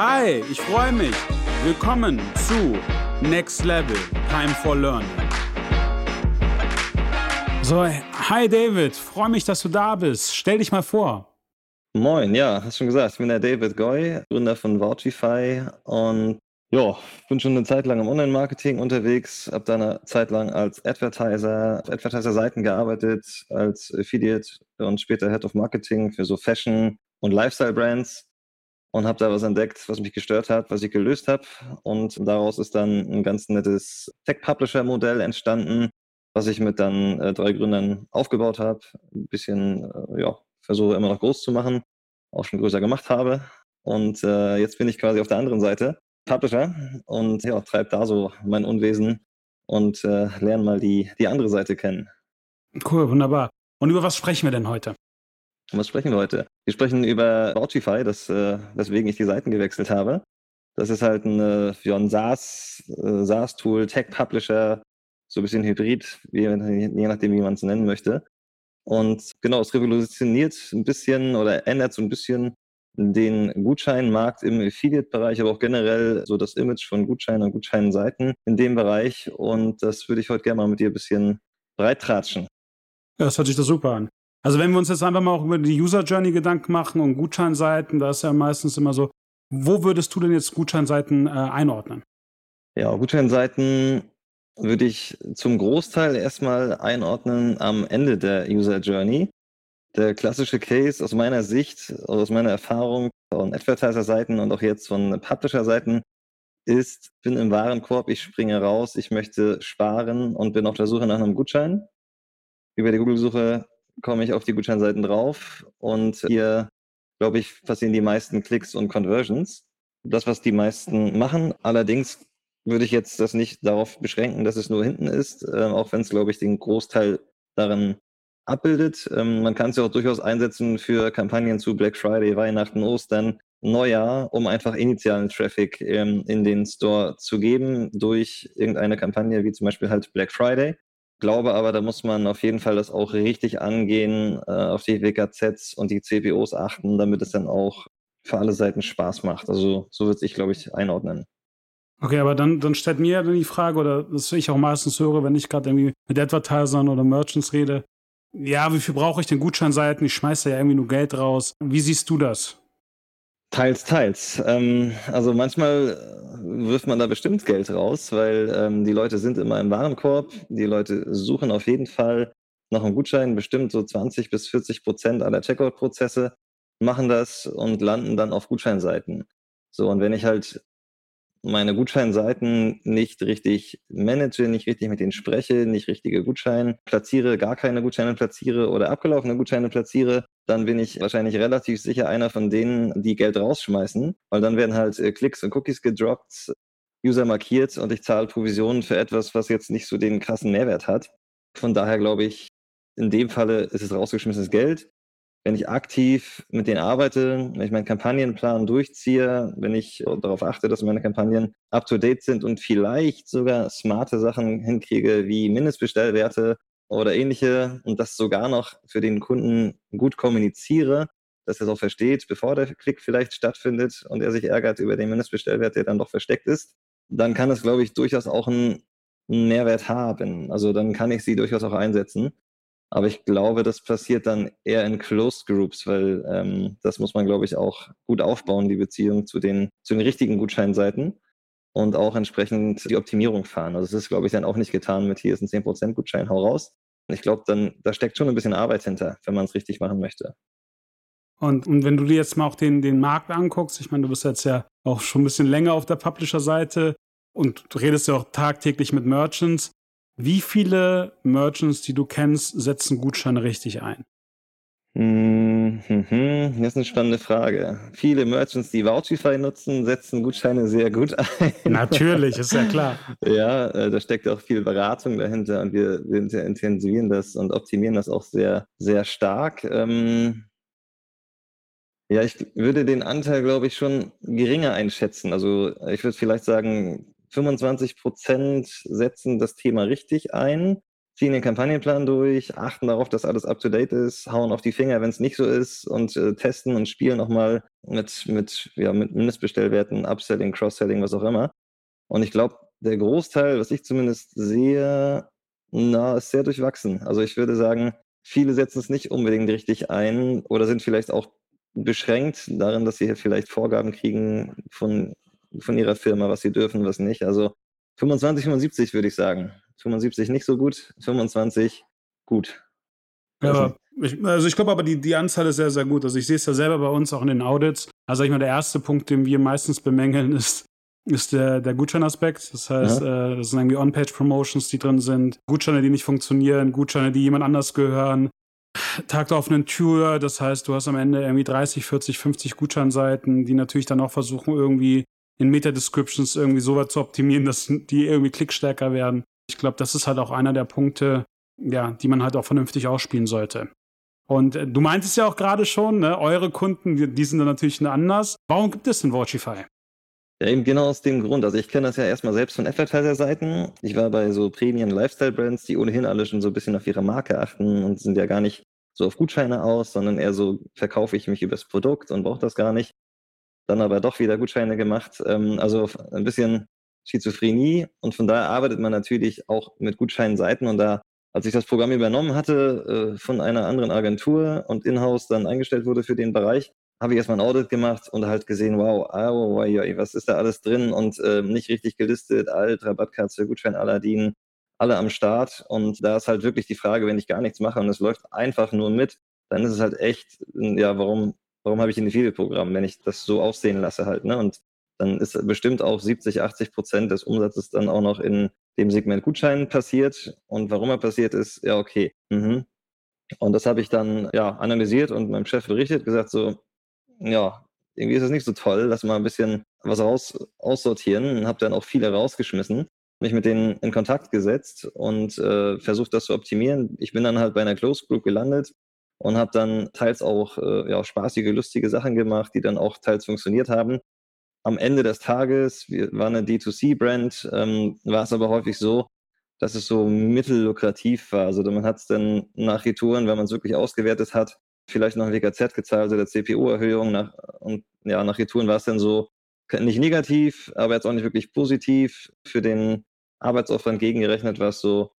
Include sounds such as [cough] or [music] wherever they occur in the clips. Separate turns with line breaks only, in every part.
Hi, ich freue mich. Willkommen zu Next Level Time for Learning. So, hi David, freue mich, dass du da bist. Stell dich mal vor.
Moin, ja, hast schon gesagt, ich bin der David Goy, Gründer von Vouchify und ja, bin schon eine Zeit lang im Online-Marketing unterwegs, habe da eine Zeit lang als Advertiser, auf Advertiser-Seiten gearbeitet, als Affiliate und später Head of Marketing für so Fashion- und Lifestyle-Brands und habe da was entdeckt, was mich gestört hat, was ich gelöst habe. Und daraus ist dann ein ganz nettes Tech-Publisher-Modell entstanden, was ich mit dann äh, drei Gründern aufgebaut habe. Ein bisschen, äh, ja, versuche immer noch groß zu machen, auch schon größer gemacht habe. Und äh, jetzt bin ich quasi auf der anderen Seite, Publisher, und ja, treibe da so mein Unwesen und äh, lerne mal die, die andere Seite kennen.
Cool, wunderbar. Und über was sprechen wir denn heute?
Was sprechen wir heute? Wir sprechen über Vouchify, das, äh, weswegen ich die Seiten gewechselt habe. Das ist halt ein, äh, ja, ein SaaS, äh, SaaS-Tool, Tech-Publisher, so ein bisschen Hybrid, wie, je nachdem, wie man es nennen möchte. Und genau, es revolutioniert ein bisschen oder ändert so ein bisschen den Gutscheinmarkt im Affiliate-Bereich, aber auch generell so das Image von Gutscheinen und Gutscheinseiten in dem Bereich. Und das würde ich heute gerne mal mit dir ein bisschen breittratschen.
Ja, das hört sich doch super an. Also wenn wir uns jetzt einfach mal auch über die User Journey Gedanken machen und Gutscheinseiten, da ist ja meistens immer so, wo würdest du denn jetzt Gutscheinseiten äh, einordnen?
Ja, Gutscheinseiten würde ich zum Großteil erstmal einordnen am Ende der User Journey. Der klassische Case aus meiner Sicht, aus meiner Erfahrung von Advertiser-Seiten und auch jetzt von Publisher-Seiten ist, bin im Warenkorb, ich springe raus, ich möchte sparen und bin auf der Suche nach einem Gutschein. Über die Google-Suche komme ich auf die Gutscheinseiten drauf und hier, glaube ich, passieren die meisten Klicks und Conversions. Das, was die meisten machen. Allerdings würde ich jetzt das nicht darauf beschränken, dass es nur hinten ist, äh, auch wenn es, glaube ich, den Großteil darin abbildet. Ähm, man kann es ja auch durchaus einsetzen für Kampagnen zu Black Friday, Weihnachten, Ostern, Neujahr, um einfach initialen Traffic ähm, in den Store zu geben durch irgendeine Kampagne, wie zum Beispiel halt Black Friday glaube aber, da muss man auf jeden Fall das auch richtig angehen, äh, auf die WKZs und die CPOs achten, damit es dann auch für alle Seiten Spaß macht. Also so würde ich, glaube ich, einordnen.
Okay, aber dann, dann stellt mir dann die Frage, oder das ich auch meistens höre, wenn ich gerade irgendwie mit Advertisern oder Merchants rede, ja, wie viel brauche ich denn Gutscheinseiten? Ich schmeiße ja irgendwie nur Geld raus. Wie siehst du das?
Teils, teils. Ähm, also manchmal äh, wirft man da bestimmt Geld raus, weil ähm, die Leute sind immer im Warenkorb. Die Leute suchen auf jeden Fall nach einem Gutschein. Bestimmt so 20 bis 40 Prozent aller Checkout-Prozesse machen das und landen dann auf Gutscheinseiten. So, und wenn ich halt meine Gutscheinseiten nicht richtig manage, nicht richtig mit denen spreche, nicht richtige Gutscheine platziere, gar keine Gutscheine platziere oder abgelaufene Gutscheine platziere, dann bin ich wahrscheinlich relativ sicher einer von denen, die Geld rausschmeißen, weil dann werden halt äh, Klicks und Cookies gedroppt, User markiert und ich zahle Provisionen für etwas, was jetzt nicht so den krassen Mehrwert hat. Von daher glaube ich, in dem Falle ist es rausgeschmissenes Geld wenn ich aktiv mit denen arbeite, wenn ich meinen Kampagnenplan durchziehe, wenn ich darauf achte, dass meine Kampagnen up-to-date sind und vielleicht sogar smarte Sachen hinkriege, wie Mindestbestellwerte oder ähnliche und das sogar noch für den Kunden gut kommuniziere, dass er es auch versteht, bevor der Klick vielleicht stattfindet und er sich ärgert über den Mindestbestellwert, der dann doch versteckt ist, dann kann es, glaube ich, durchaus auch einen Mehrwert haben. Also dann kann ich sie durchaus auch einsetzen. Aber ich glaube, das passiert dann eher in Closed Groups, weil ähm, das muss man, glaube ich, auch gut aufbauen, die Beziehung zu den, zu den richtigen Gutscheinseiten und auch entsprechend die Optimierung fahren. Also es ist, glaube ich, dann auch nicht getan mit hier ist ein 10% Gutschein, hau raus. Ich glaube, dann, da steckt schon ein bisschen Arbeit hinter, wenn man es richtig machen möchte.
Und, und wenn du dir jetzt mal auch den, den Markt anguckst, ich meine, du bist jetzt ja auch schon ein bisschen länger auf der Publisher-Seite und du redest ja auch tagtäglich mit Merchants. Wie viele Merchants, die du kennst, setzen Gutscheine richtig ein?
Das ist eine spannende Frage. Viele Merchants, die Vouchify nutzen, setzen Gutscheine sehr gut ein.
Natürlich, ist ja klar. [laughs]
ja, äh, da steckt auch viel Beratung dahinter und wir, wir intensivieren das und optimieren das auch sehr, sehr stark. Ähm, ja, ich würde den Anteil, glaube ich, schon geringer einschätzen. Also ich würde vielleicht sagen, 25 Prozent setzen das Thema richtig ein, ziehen den Kampagnenplan durch, achten darauf, dass alles up-to-date ist, hauen auf die Finger, wenn es nicht so ist und äh, testen und spielen nochmal mit, mit, ja, mit Mindestbestellwerten, Upselling, Cross-Selling, was auch immer. Und ich glaube, der Großteil, was ich zumindest sehe, na, ist sehr durchwachsen. Also ich würde sagen, viele setzen es nicht unbedingt richtig ein oder sind vielleicht auch beschränkt darin, dass sie vielleicht Vorgaben kriegen von, von ihrer Firma, was sie dürfen, was nicht. Also 25, 75 würde ich sagen. 75 nicht so gut, 25 gut.
Ja, ich, also ich glaube aber, die, die Anzahl ist sehr, sehr gut. Also ich sehe es ja selber bei uns auch in den Audits. Also ich mal, der erste Punkt, den wir meistens bemängeln, ist, ist der, der Gutscheinaspekt. Das heißt, ja. äh, das sind irgendwie On-Page-Promotions, die drin sind, Gutscheine, die nicht funktionieren, Gutscheine, die jemand anders gehören. Tag der offenen Tür, das heißt, du hast am Ende irgendwie 30, 40, 50 Gutscheinseiten, die natürlich dann auch versuchen, irgendwie in Meta-Descriptions irgendwie so weit zu optimieren, dass die irgendwie klickstärker werden. Ich glaube, das ist halt auch einer der Punkte, ja, die man halt auch vernünftig ausspielen sollte. Und äh, du meintest ja auch gerade schon, ne, eure Kunden, die, die sind dann natürlich anders. Warum gibt es denn Watchify?
Ja, eben genau aus dem Grund. Also ich kenne das ja erstmal selbst von Advertiser-Seiten. Ich war bei so Premium-Lifestyle-Brands, die ohnehin alle schon so ein bisschen auf ihre Marke achten und sind ja gar nicht so auf Gutscheine aus, sondern eher so verkaufe ich mich übers Produkt und brauche das gar nicht. Dann aber doch wieder Gutscheine gemacht. Ähm, also ein bisschen Schizophrenie. Und von daher arbeitet man natürlich auch mit Gutscheinseiten. Und da, als ich das Programm übernommen hatte äh, von einer anderen Agentur und in-house dann eingestellt wurde für den Bereich, habe ich erstmal ein Audit gemacht und halt gesehen, wow, was ist da alles drin? Und äh, nicht richtig gelistet, alt, Rabattkarte, Gutschein Aladdin, alle am Start. Und da ist halt wirklich die Frage, wenn ich gar nichts mache und es läuft einfach nur mit, dann ist es halt echt, ja, warum, warum habe ich ein Affiliate-Programm, wenn ich das so aussehen lasse halt, ne? Und dann ist bestimmt auch 70, 80 Prozent des Umsatzes dann auch noch in dem Segment Gutschein passiert. Und warum er passiert ist, ja, okay. Mhm. Und das habe ich dann ja analysiert und meinem Chef berichtet, gesagt so, ja, irgendwie ist es nicht so toll, lass mal ein bisschen was raus aussortieren und habe dann auch viele rausgeschmissen, mich mit denen in Kontakt gesetzt und äh, versucht, das zu optimieren. Ich bin dann halt bei einer Close Group gelandet und habe dann teils auch äh, ja, spaßige, lustige Sachen gemacht, die dann auch teils funktioniert haben am Ende des Tages, wir waren eine D2C-Brand, ähm, war es aber häufig so, dass es so mittellukrativ war. Also man hat es dann nach Retouren, wenn man es wirklich ausgewertet hat, vielleicht noch ein WKZ gezahlt oder CPU-Erhöhung. Nach, und ja, nach Retouren war es dann so nicht negativ, aber jetzt auch nicht wirklich positiv. Für den Arbeitsaufwand gegengerechnet war es so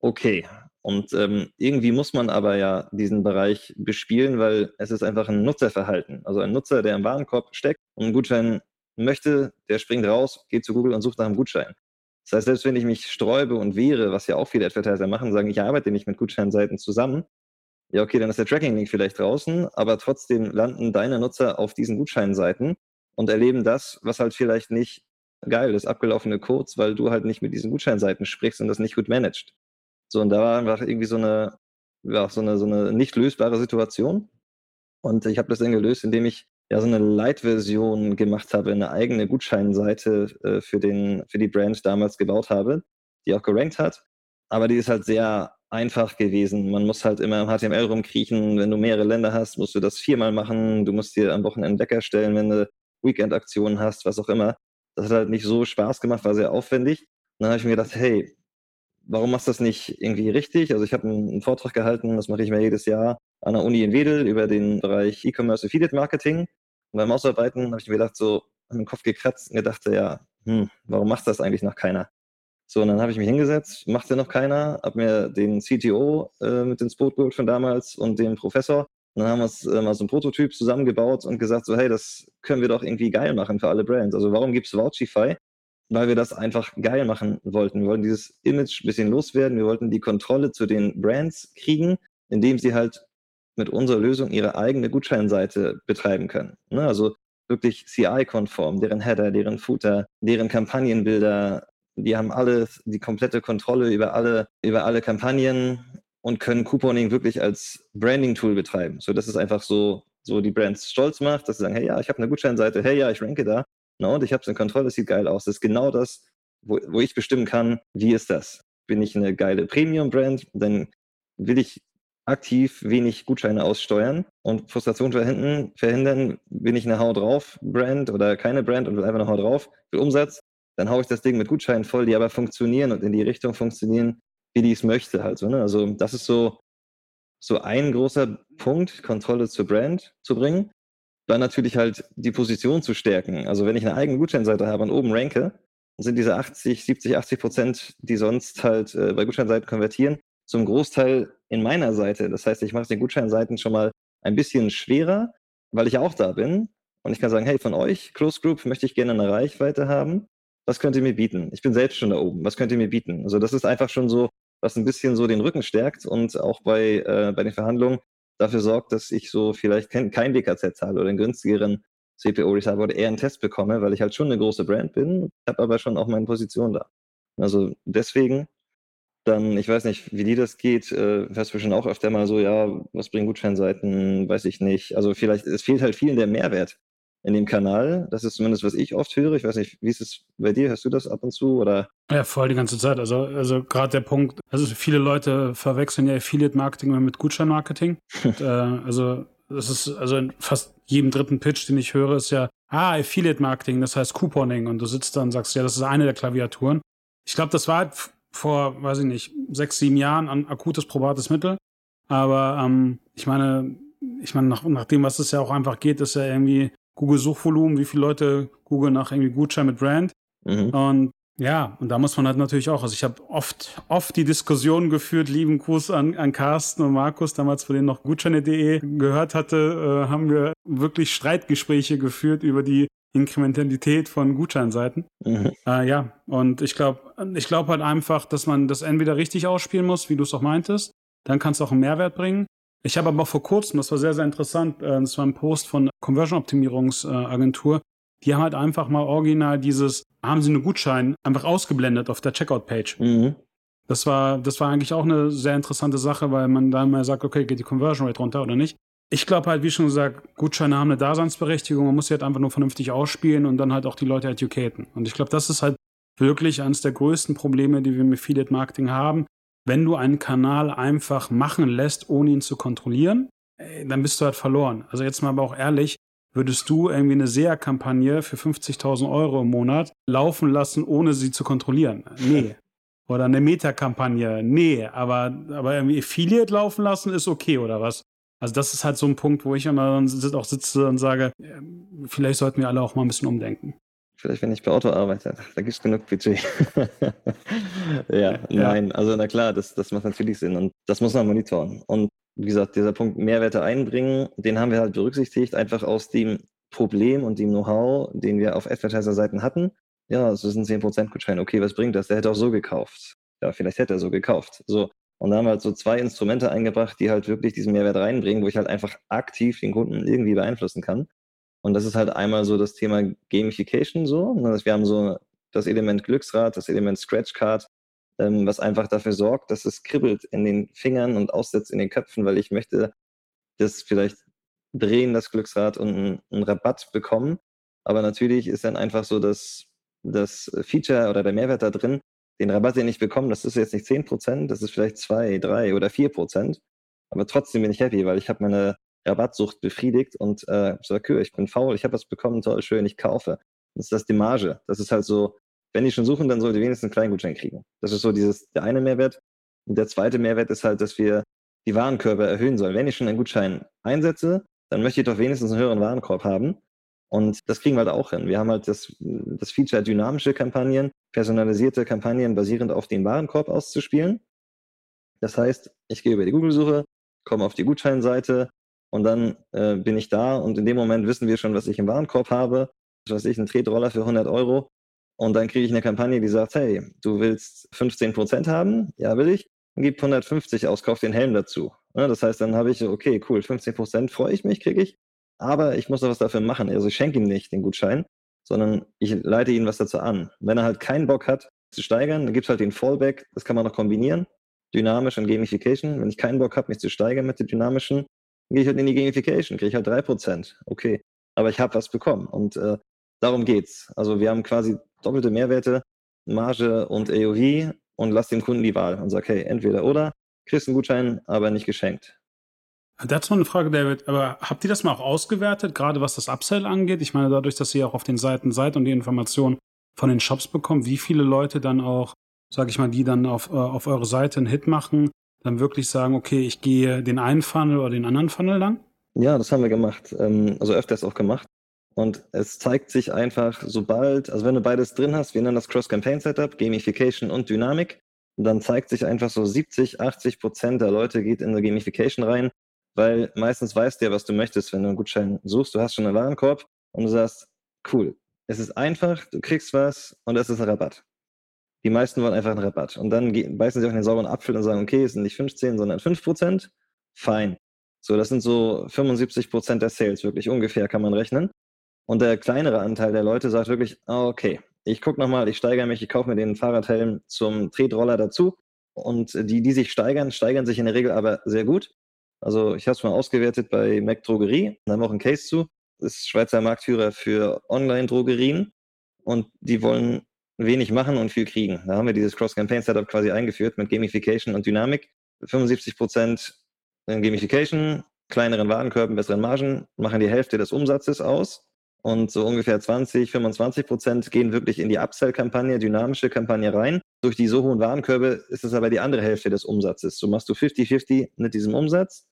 okay. Und ähm, irgendwie muss man aber ja diesen Bereich bespielen, weil es ist einfach ein Nutzerverhalten. Also ein Nutzer, der im Warenkorb steckt und einen Gutschein möchte, der springt raus, geht zu Google und sucht nach einem Gutschein. Das heißt, selbst wenn ich mich sträube und wehre, was ja auch viele Advertiser machen, sagen, ich arbeite nicht mit Gutscheinseiten zusammen, ja, okay, dann ist der Tracking-Link vielleicht draußen, aber trotzdem landen deine Nutzer auf diesen Gutscheinseiten und erleben das, was halt vielleicht nicht geil ist, abgelaufene Codes, weil du halt nicht mit diesen Gutscheinseiten sprichst und das nicht gut managst. So, und da war einfach irgendwie so eine, ja, so eine, so eine nicht lösbare Situation. Und ich habe das dann gelöst, indem ich ja so eine Light-Version gemacht habe, eine eigene Gutscheinseite äh, für, den, für die Brand damals gebaut habe, die auch gerankt hat. Aber die ist halt sehr einfach gewesen. Man muss halt immer im HTML rumkriechen. Wenn du mehrere Länder hast, musst du das viermal machen. Du musst dir am Wochenende Wecker stellen, wenn du Weekend-Aktionen hast, was auch immer. Das hat halt nicht so Spaß gemacht, war sehr aufwendig. Und dann habe ich mir gedacht, hey, warum machst du das nicht irgendwie richtig? Also ich habe einen, einen Vortrag gehalten, das mache ich mir jedes Jahr an der Uni in Wedel über den Bereich E-Commerce Affiliate Marketing. Und beim Ausarbeiten habe ich mir gedacht, so an den Kopf gekratzt und gedacht, ja, hm, warum macht das eigentlich noch keiner? So, und dann habe ich mich hingesetzt, macht ja noch keiner, habe mir den CTO äh, mit ins Boot geholt von damals und den Professor. Und dann haben wir uns äh, mal so ein Prototyp zusammengebaut und gesagt, so, hey, das können wir doch irgendwie geil machen für alle Brands. Also warum gibt es Vouchify? Weil wir das einfach geil machen wollten. Wir wollten dieses Image ein bisschen loswerden. Wir wollten die Kontrolle zu den Brands kriegen, indem sie halt mit unserer Lösung ihre eigene Gutscheinseite betreiben können. Ne? Also wirklich CI-konform, deren Header, deren Footer, deren Kampagnenbilder, die haben alle die komplette Kontrolle über alle, über alle Kampagnen und können Couponing wirklich als Branding-Tool betreiben. So dass es einfach so, so die Brands stolz macht, dass sie sagen, hey ja, ich habe eine Gutscheinseite, hey ja, ich ranke da. Na, und ich habe es in Kontrolle, es sieht geil aus. Das ist genau das, wo, wo ich bestimmen kann, wie ist das? Bin ich eine geile Premium-Brand, dann will ich aktiv wenig Gutscheine aussteuern und Frustration verhindern, verhindern bin ich eine Hau drauf Brand oder keine Brand und will einfach eine Hau drauf, will Umsatz, dann haue ich das Ding mit Gutscheinen voll, die aber funktionieren und in die Richtung funktionieren, wie die es möchte halt so. Ne? Also das ist so, so ein großer Punkt, Kontrolle zur Brand zu bringen. Dann natürlich halt die Position zu stärken. Also wenn ich eine eigene Gutscheinseite habe und oben ranke, sind diese 80, 70, 80 Prozent, die sonst halt äh, bei Gutscheinseiten konvertieren, zum Großteil in meiner Seite. Das heißt, ich mache den Gutscheinseiten schon mal ein bisschen schwerer, weil ich auch da bin. Und ich kann sagen, hey, von euch, Close Group, möchte ich gerne eine Reichweite haben. Was könnt ihr mir bieten? Ich bin selbst schon da oben. Was könnt ihr mir bieten? Also das ist einfach schon so, was ein bisschen so den Rücken stärkt und auch bei, äh, bei den Verhandlungen dafür sorgt, dass ich so vielleicht kein, kein WKZ zahle oder einen günstigeren CPO habe oder eher einen Test bekomme, weil ich halt schon eine große Brand bin, habe aber schon auch meine Position da. Also deswegen dann, ich weiß nicht, wie dir das geht, äh, hörst du schon auch öfter mal so, ja, was bringen Gutscheinseiten, weiß ich nicht. Also vielleicht, es fehlt halt vielen der Mehrwert in dem Kanal. Das ist zumindest, was ich oft höre. Ich weiß nicht, wie ist es bei dir? Hörst du das ab und zu? Oder?
Ja, voll die ganze Zeit. Also, also gerade der Punkt, also viele Leute verwechseln ja Affiliate-Marketing mit Gutschein-Marketing. [laughs] äh, also das ist, also in fast jedem dritten Pitch, den ich höre, ist ja, ah, Affiliate-Marketing, das heißt Couponing. Und du sitzt da und sagst, ja, das ist eine der Klaviaturen. Ich glaube, das war halt vor, weiß ich nicht, sechs, sieben Jahren ein akutes probates Mittel. Aber ähm, ich meine, ich meine, nach, nach dem, was es ja auch einfach geht, ist ja irgendwie Google-Suchvolumen, wie viele Leute googeln nach irgendwie Gutschein mit Brand. Mhm. Und ja, und da muss man halt natürlich auch, also ich habe oft, oft die Diskussion geführt, lieben Gruß an, an Carsten und Markus, damals, von denen noch Gutscheine.de gehört hatte, äh, haben wir wirklich Streitgespräche geführt über die Inkrementalität von Gutscheinseiten. Mhm. Äh, ja, und ich glaube, ich glaube halt einfach, dass man das entweder richtig ausspielen muss, wie du es auch meintest, dann kann es auch einen Mehrwert bringen. Ich habe aber vor kurzem, das war sehr, sehr interessant, äh, das war ein Post von Conversion-Optimierungsagentur, die haben halt einfach mal original dieses, haben sie einen Gutschein einfach ausgeblendet auf der Checkout-Page. Mhm. Das war, das war eigentlich auch eine sehr interessante Sache, weil man dann mal sagt, okay, geht die Conversion Rate runter oder nicht. Ich glaube halt, wie schon gesagt, Gutscheine haben eine Daseinsberechtigung. Man muss sie halt einfach nur vernünftig ausspielen und dann halt auch die Leute educaten. Und ich glaube, das ist halt wirklich eines der größten Probleme, die wir mit Affiliate Marketing haben. Wenn du einen Kanal einfach machen lässt, ohne ihn zu kontrollieren, dann bist du halt verloren. Also jetzt mal aber auch ehrlich, würdest du irgendwie eine SEA-Kampagne für 50.000 Euro im Monat laufen lassen, ohne sie zu kontrollieren? Nee. [laughs] Oder eine Meta-Kampagne? Nee. Aber, aber irgendwie Affiliate laufen lassen ist okay, oder was? Also das ist halt so ein Punkt, wo ich immer auch sitze und sage, vielleicht sollten wir alle auch mal ein bisschen umdenken.
Vielleicht, wenn ich bei Auto arbeite, da gibt es genug Budget. [laughs] ja, [laughs] ja, nein, also na klar, das, das macht natürlich Sinn und das muss man monitoren. Und wie gesagt, dieser Punkt Mehrwerte einbringen, den haben wir halt berücksichtigt, einfach aus dem Problem und dem Know-how, den wir auf Advertiser-Seiten hatten. Ja, es ist ein 10% Gutschein. Okay, was bringt das? Der hätte auch so gekauft. Ja, vielleicht hätte er so gekauft. So. Und da haben wir halt so zwei Instrumente eingebracht, die halt wirklich diesen Mehrwert reinbringen, wo ich halt einfach aktiv den Kunden irgendwie beeinflussen kann. Und das ist halt einmal so das Thema Gamification so. Ne, wir haben so das Element Glücksrad, das Element Scratchcard, ähm, was einfach dafür sorgt, dass es kribbelt in den Fingern und aussetzt in den Köpfen, weil ich möchte das vielleicht drehen, das Glücksrad und einen, Rabatt bekommen. Aber natürlich ist dann einfach so, dass das Feature oder der Mehrwert da drin, den Rabatt, den ich bekomme, das ist jetzt nicht 10%, das ist vielleicht 2, 3 oder 4%. Aber trotzdem bin ich happy, weil ich habe meine Rabattsucht befriedigt und äh, sage, ich bin faul, ich habe was bekommen, toll, schön, ich kaufe. Das ist das die Marge. Das ist halt so wenn die schon suchen, dann sollte wenigstens einen kleinen Gutschein kriegen. Das ist so dieses, der eine Mehrwert. Und der zweite Mehrwert ist halt, dass wir die Warenkörbe erhöhen sollen. Wenn ich schon einen Gutschein einsetze, dann möchte ich doch wenigstens einen höheren Warenkorb haben. Und das kriegen wir halt auch hin. Wir haben halt das, das Feature dynamische Kampagnen, personalisierte Kampagnen basierend auf den Warenkorb auszuspielen. Das heißt, ich gehe über die Google-Suche, komme auf die Gutscheinseite und dann äh, bin ich da und in dem Moment wissen wir schon, was ich im Warenkorb habe. Was weiß ich, ein Tretroller für 100 Euro. Und dann kriege ich eine Kampagne, die sagt, hey, du willst 15% haben? Ja, will ich. Dann gib 150 aus, kauf den Helm dazu. das heißt, dann habe ich, okay, cool, 15% freue ich mich, kriege ich. Aber ich muss noch was dafür machen. Also ich schenke ihm nicht den Gutschein, sondern ich leite ihn was dazu an. Wenn er halt keinen Bock hat zu steigern, dann gibt es halt den Fallback. Das kann man noch kombinieren. Dynamisch und Gamification. Wenn ich keinen Bock habe, mich zu steigern mit dem Dynamischen, gehe ich halt in die Gamification, kriege ich halt 3%. Okay. Aber ich habe was bekommen. Und äh, darum geht's. Also wir haben quasi doppelte Mehrwerte, Marge und AOV und lass dem Kunden die Wahl und sag, hey, entweder oder, kriegst einen Gutschein, aber nicht geschenkt.
Dazu eine Frage, David, aber habt ihr das mal auch ausgewertet, gerade was das Upsell angeht? Ich meine, dadurch, dass ihr auch auf den Seiten seid und die Informationen von den Shops bekommt, wie viele Leute dann auch sage ich mal, die dann auf, äh, auf eure Seite einen Hit machen, dann wirklich sagen, okay, ich gehe den einen Funnel oder den anderen Funnel lang?
Ja, das haben wir gemacht. Ähm, also öfters auch gemacht. Und es zeigt sich einfach, sobald, also wenn du beides drin hast, wir nennen das Cross-Campaign-Setup, Gamification und Dynamik, dann zeigt sich einfach so 70, 80 Prozent der Leute geht in eine Gamification rein, weil meistens weißt du ja, was du möchtest, wenn du einen Gutschein suchst. Du hast schon einen Warenkorb und du sagst, cool, es ist einfach, du kriegst was und es ist ein Rabatt. Die meisten wollen einfach einen Rabatt. Und dann beißen sie auf den sauren Apfel und sagen, okay, es sind nicht 15, sondern 5 Prozent. Fein. So, das sind so 75 Prozent der Sales, wirklich ungefähr kann man rechnen. Und der kleinere Anteil der Leute sagt wirklich, okay, ich gucke nochmal, ich steigere mich, ich kaufe mir den Fahrradhelm zum Tretroller dazu. Und die, die sich steigern, steigern sich in der Regel aber sehr gut. Also ich habe es mal ausgewertet bei Mac Drogerie, da haben wir auch einen Case zu. Das ist Schweizer Marktführer für Online-Drogerien und die wollen wenig machen und viel kriegen. Da haben wir dieses Cross-Campaign-Setup quasi eingeführt mit Gamification und Dynamik. 75 Prozent Gamification, kleineren Warenkörben, besseren Margen, machen die Hälfte des Umsatzes aus und so ungefähr 20, 25 Prozent gehen wirklich in die Upsell-Kampagne, dynamische Kampagne rein. Durch die so hohen Warenkörbe ist es aber die andere Hälfte des Umsatzes. So machst du 50-50 mit diesem Umsatz.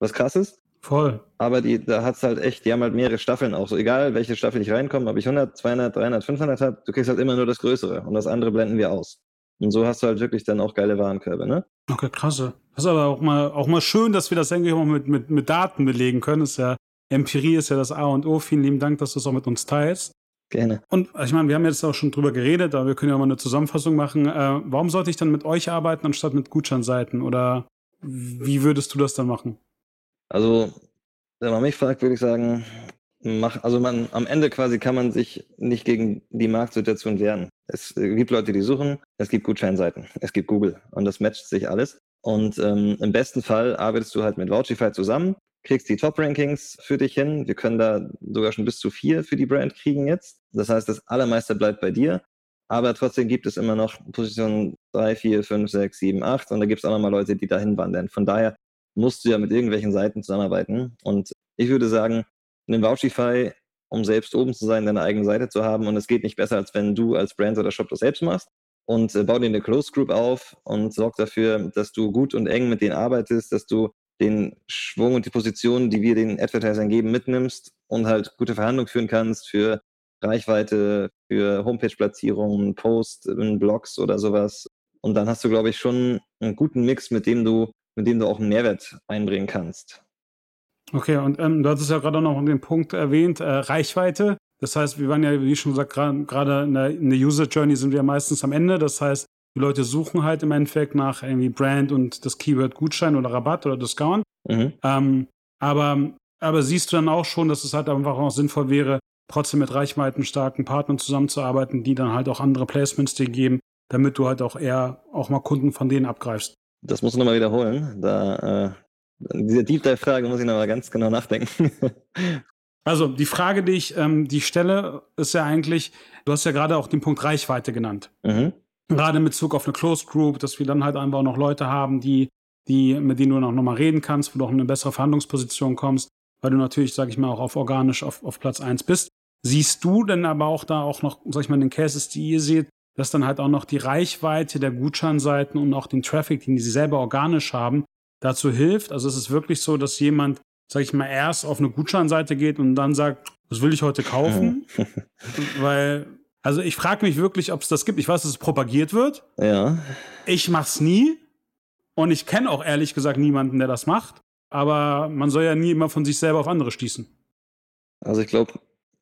Was krass ist.
Voll.
Aber die, da hat es halt echt, die haben halt mehrere Staffeln auch. So egal, welche Staffel ich reinkomme, ob ich 100, 200, 300, 500 habe, du kriegst halt immer nur das Größere und das andere blenden wir aus. Und so hast du halt wirklich dann auch geile Warenkörbe, ne?
Okay, krasse. Das ist aber auch mal, auch mal schön, dass wir das irgendwie auch mit, mit, mit Daten belegen können. Das ist ja Empirie ist ja das A und O. Vielen lieben Dank, dass du es auch mit uns teilst.
Gerne.
Und ich meine, wir haben jetzt auch schon drüber geredet, aber wir können ja mal eine Zusammenfassung machen. Äh, warum sollte ich dann mit euch arbeiten, anstatt mit Gutscheinseiten? Oder wie würdest du das dann machen?
Also, wenn man mich fragt, würde ich sagen, mach, also man, am Ende quasi kann man sich nicht gegen die Marktsituation wehren. Es gibt Leute, die suchen, es gibt Gutscheinseiten, es gibt Google und das matcht sich alles. Und ähm, im besten Fall arbeitest du halt mit Vouchify zusammen kriegst die Top-Rankings für dich hin. Wir können da sogar schon bis zu vier für die Brand kriegen jetzt. Das heißt, das Allermeiste bleibt bei dir. Aber trotzdem gibt es immer noch Positionen 3, 4, 5, 6, 7, 8 und da gibt es auch nochmal Leute, die dahin wandern. Von daher musst du ja mit irgendwelchen Seiten zusammenarbeiten. Und ich würde sagen, nimm Vouchify, um selbst oben zu sein, deine eigene Seite zu haben. Und es geht nicht besser, als wenn du als Brand oder Shop das selbst machst. Und äh, bau dir eine Close Group auf und sorg dafür, dass du gut und eng mit denen arbeitest, dass du den Schwung und die Position, die wir den Advertisern geben, mitnimmst und halt gute Verhandlungen führen kannst für Reichweite, für Homepage-Platzierungen, Post in Blogs oder sowas. Und dann hast du, glaube ich, schon einen guten Mix, mit dem du, mit dem du auch einen Mehrwert einbringen kannst.
Okay, und ähm, du hattest ja gerade noch den Punkt erwähnt, äh, Reichweite. Das heißt, wir waren ja, wie schon gesagt, gerade in der, in der User Journey sind wir meistens am Ende. Das heißt, die Leute suchen halt im Endeffekt nach irgendwie Brand und das Keyword Gutschein oder Rabatt oder Discount. Mhm. Ähm, aber, aber siehst du dann auch schon, dass es halt einfach auch sinnvoll wäre, trotzdem mit reichweitenstarken Partnern zusammenzuarbeiten, die dann halt auch andere Placements dir geben, damit du halt auch eher auch mal Kunden von denen abgreifst.
Das muss ich nochmal wiederholen. Da, äh, diese Deep Dive-Frage muss ich nochmal ganz genau nachdenken. [laughs]
also die Frage, die ich, ähm, die stelle, ist ja eigentlich, du hast ja gerade auch den Punkt Reichweite genannt. Mhm gerade in Bezug auf eine Closed Group, dass wir dann halt einfach noch Leute haben, die, die, mit denen du noch, noch mal reden kannst, wo du auch in eine bessere Verhandlungsposition kommst, weil du natürlich, sag ich mal, auch auf organisch auf, auf Platz eins bist. Siehst du denn aber auch da auch noch, sag ich mal, in den Cases, die ihr seht, dass dann halt auch noch die Reichweite der Gutscheinseiten und auch den Traffic, den sie selber organisch haben, dazu hilft? Also es ist wirklich so, dass jemand, sag ich mal, erst auf eine Gutscheinseite geht und dann sagt, was will ich heute kaufen? [laughs] Weil also ich frage mich wirklich, ob es das gibt. Ich weiß, dass es propagiert wird.
Ja.
Ich mach's nie. Und ich kenne auch ehrlich gesagt niemanden, der das macht. Aber man soll ja nie immer von sich selber auf andere stießen.
Also ich glaube,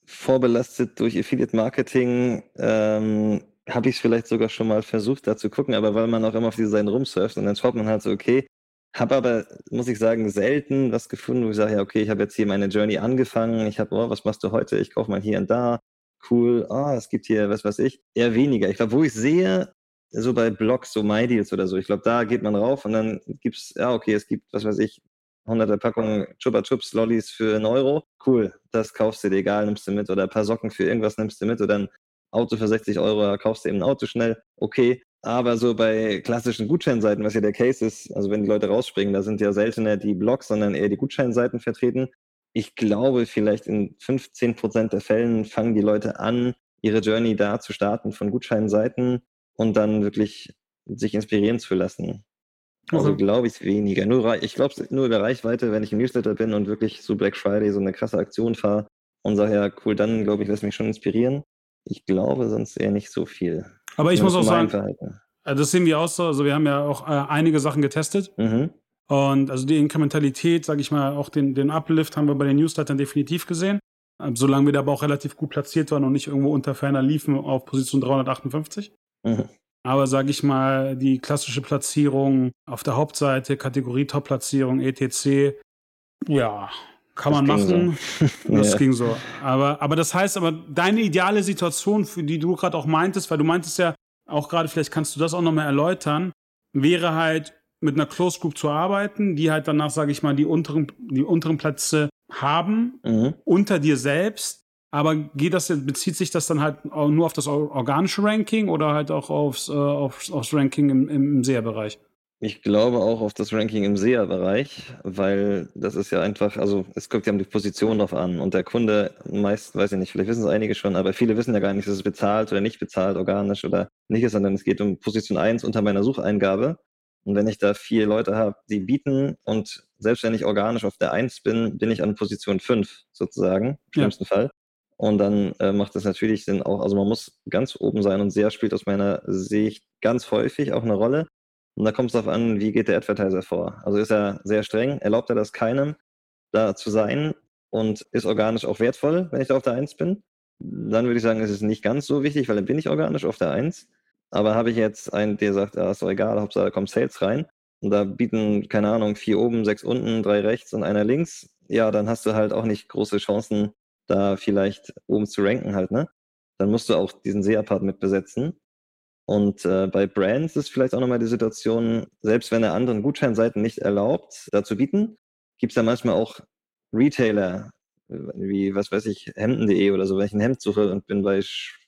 vorbelastet durch Affiliate Marketing ähm, habe ich es vielleicht sogar schon mal versucht, da zu gucken, aber weil man auch immer auf diese Seiten rumsurft und dann schaut man halt so, okay, habe aber, muss ich sagen, selten was gefunden, wo ich sage, ja, okay, ich habe jetzt hier meine Journey angefangen, ich habe, oh, was machst du heute? Ich kaufe mal hier und da cool, ah, es gibt hier, was weiß ich, eher weniger. Ich glaube, wo ich sehe, so bei Blogs, so MyDeals oder so, ich glaube, da geht man rauf und dann gibt es, ja, okay, es gibt, was weiß ich, hunderte Packungen Chupa Chups Lollis für einen Euro. Cool, das kaufst du dir egal, nimmst du mit. Oder ein paar Socken für irgendwas nimmst du mit. Oder ein Auto für 60 Euro, kaufst du eben ein Auto schnell. Okay. Aber so bei klassischen Gutscheinseiten, was ja der Case ist, also wenn die Leute rausspringen, da sind ja seltener die Blogs, sondern eher die Gutscheinseiten vertreten ich glaube, vielleicht in 15 Prozent der Fällen fangen die Leute an, ihre Journey da zu starten von Gutscheinseiten und dann wirklich sich inspirieren zu lassen. Also
Okay.
glaube ich weniger. Nur, ich glaube nur über Reichweite, wenn ich im Newsletter bin und wirklich so Black Friday so eine krasse Aktion fahre und sage, ja, cool, dann glaube ich, lass mich schon inspirieren. Ich glaube sonst eher nicht so viel.
Aber ich muss auch sagen,
Verhalten.
äh, das sehen wir auch so. Also wir haben ja auch äh, einige Sachen getestet.
Mhm.
Und also die Inkrementalität, sage ich mal, auch den, den Uplift haben wir bei den Newslettern definitiv gesehen. Äh, Solange wir da aber auch relativ gut platziert waren und nicht irgendwo unter ferner liefen auf Position 358.
Mhm.
Aber sage ich mal, die klassische Platzierung auf der Hauptseite, Kategorie Top-Platzierung, ETC, ja, kann
Das
man machen. [laughs] Das
Ja.
ging so. Aber, aber das heißt aber, deine ideale Situation, für die du gerade auch meintest, weil du meintest ja auch gerade, vielleicht kannst du das auch nochmal erläutern, wäre halt mit einer Close Group zu arbeiten, die halt danach, sage ich mal, die unteren, die unteren Plätze haben,
Mhm.
unter dir selbst. Aber geht das, bezieht sich das dann halt nur auf das or- organische Ranking oder halt auch aufs, äh, aufs, aufs Ranking im, im, im SEA-Bereich?
Ich glaube auch auf das Ranking im SEA-Bereich, weil das ist ja einfach, also es kommt ja um die Position drauf an und der Kunde meist, weiß ich nicht, vielleicht wissen es einige schon, aber viele wissen ja gar nicht, ist es bezahlt oder nicht bezahlt, organisch oder nicht ist, sondern es geht um Position 1 unter meiner Sucheingabe. Und wenn ich da vier Leute habe, die bieten und selbst wenn ich organisch auf der 1 bin, bin ich an Position 5 sozusagen, im
Ja.
schlimmsten Fall. Und dann äh, macht das natürlich Sinn auch, also man muss ganz oben sein und SEA spielt aus meiner Sicht ganz häufig auch eine Rolle. Und da kommt es darauf an, wie geht der Advertiser vor. Also ist er sehr streng, erlaubt er das keinem, da zu sein und ist organisch auch wertvoll, wenn ich da auf der 1 bin. Dann würde ich sagen, ist es nicht ganz so wichtig, weil dann bin ich organisch auf der 1. Aber habe ich jetzt einen, der sagt, ah, ist doch egal, Hauptsache da kommt Sales rein und da bieten, keine Ahnung, vier oben, sechs unten, drei rechts und einer links, ja, dann hast du halt auch nicht große Chancen, da vielleicht oben zu ranken halt, ne? Dann musst du auch diesen SEA-Part mit besetzen. Und äh, bei Brands ist vielleicht auch nochmal die Situation, selbst wenn er anderen Gutscheinseiten nicht erlaubt, da zu bieten, gibt es da manchmal auch Retailer, äh, wie, was weiß ich, Hemden.de oder so, wenn ich ein Hemd suche und bin bei,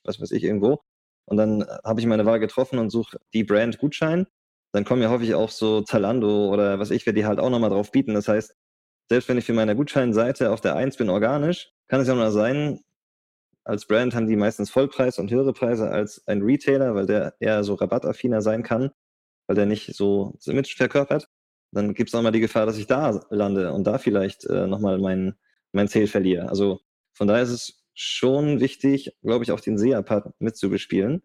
was weiß ich, irgendwo. Und dann äh, habe ich meine Wahl getroffen und suche die Brand Gutschein. Dann kommen ja häufig auch so Zalando oder was ich, wer die halt auch nochmal drauf bieten. Das heißt, selbst wenn ich für meine Gutscheinseite auf der 1 bin organisch, kann es ja nur sein, als Brand haben die meistens Vollpreis und höhere Preise als ein Retailer, weil der eher so rabattaffiner sein kann, weil der nicht so das Image verkörpert. Dann gibt es nochmal die Gefahr, dass ich da lande und da vielleicht äh, nochmal mein, mein Ziel verliere. Also von daher ist es schon wichtig, glaube ich, auch den SEA-Part mitzubespielen.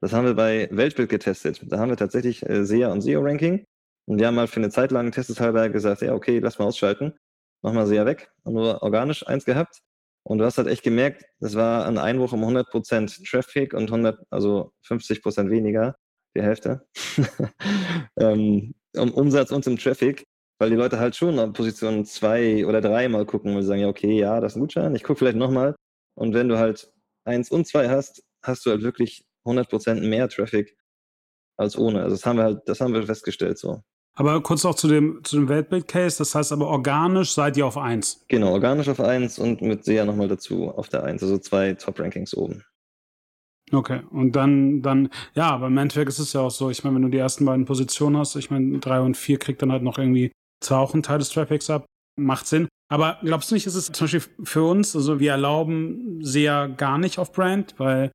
Das haben wir bei Weltbild getestet. Da haben wir tatsächlich äh, SEA und SEO-Ranking. Und wir haben mal für eine Zeit lang testeshalber gesagt, ja, okay, lass mal ausschalten. Mach mal SEA weg. Und nur organisch eins gehabt. Und du hast halt echt gemerkt, das war an einer Woche um 100% Traffic und 100, also 50% weniger, die Hälfte, [laughs] ähm, um Umsatz und im Traffic, weil die Leute halt schon auf Position zwei oder drei mal gucken und sagen, ja, okay, ja, das ist ein Gutschein, ich gucke vielleicht nochmal. Und wenn du halt eins und zwei hast, hast du halt wirklich 100% mehr Traffic als ohne. Also das haben wir halt, das haben wir festgestellt so.
Aber kurz auch zu dem, zu dem Weltbild-Case, das heißt aber organisch seid ihr auf 1.
Genau, organisch auf 1 und mit SEA nochmal dazu auf der 1, also zwei Top-Rankings oben.
Okay, und dann, dann, ja, aber im Endeffekt ist es ja auch so, ich meine, wenn du die ersten beiden Positionen hast, ich meine, 3 und 4 kriegt dann halt noch irgendwie zwar auch einen Teil des Traffics ab, macht Sinn. Aber glaubst du nicht, ist es zum Beispiel für uns, also wir erlauben sehr gar nicht auf Brand, weil,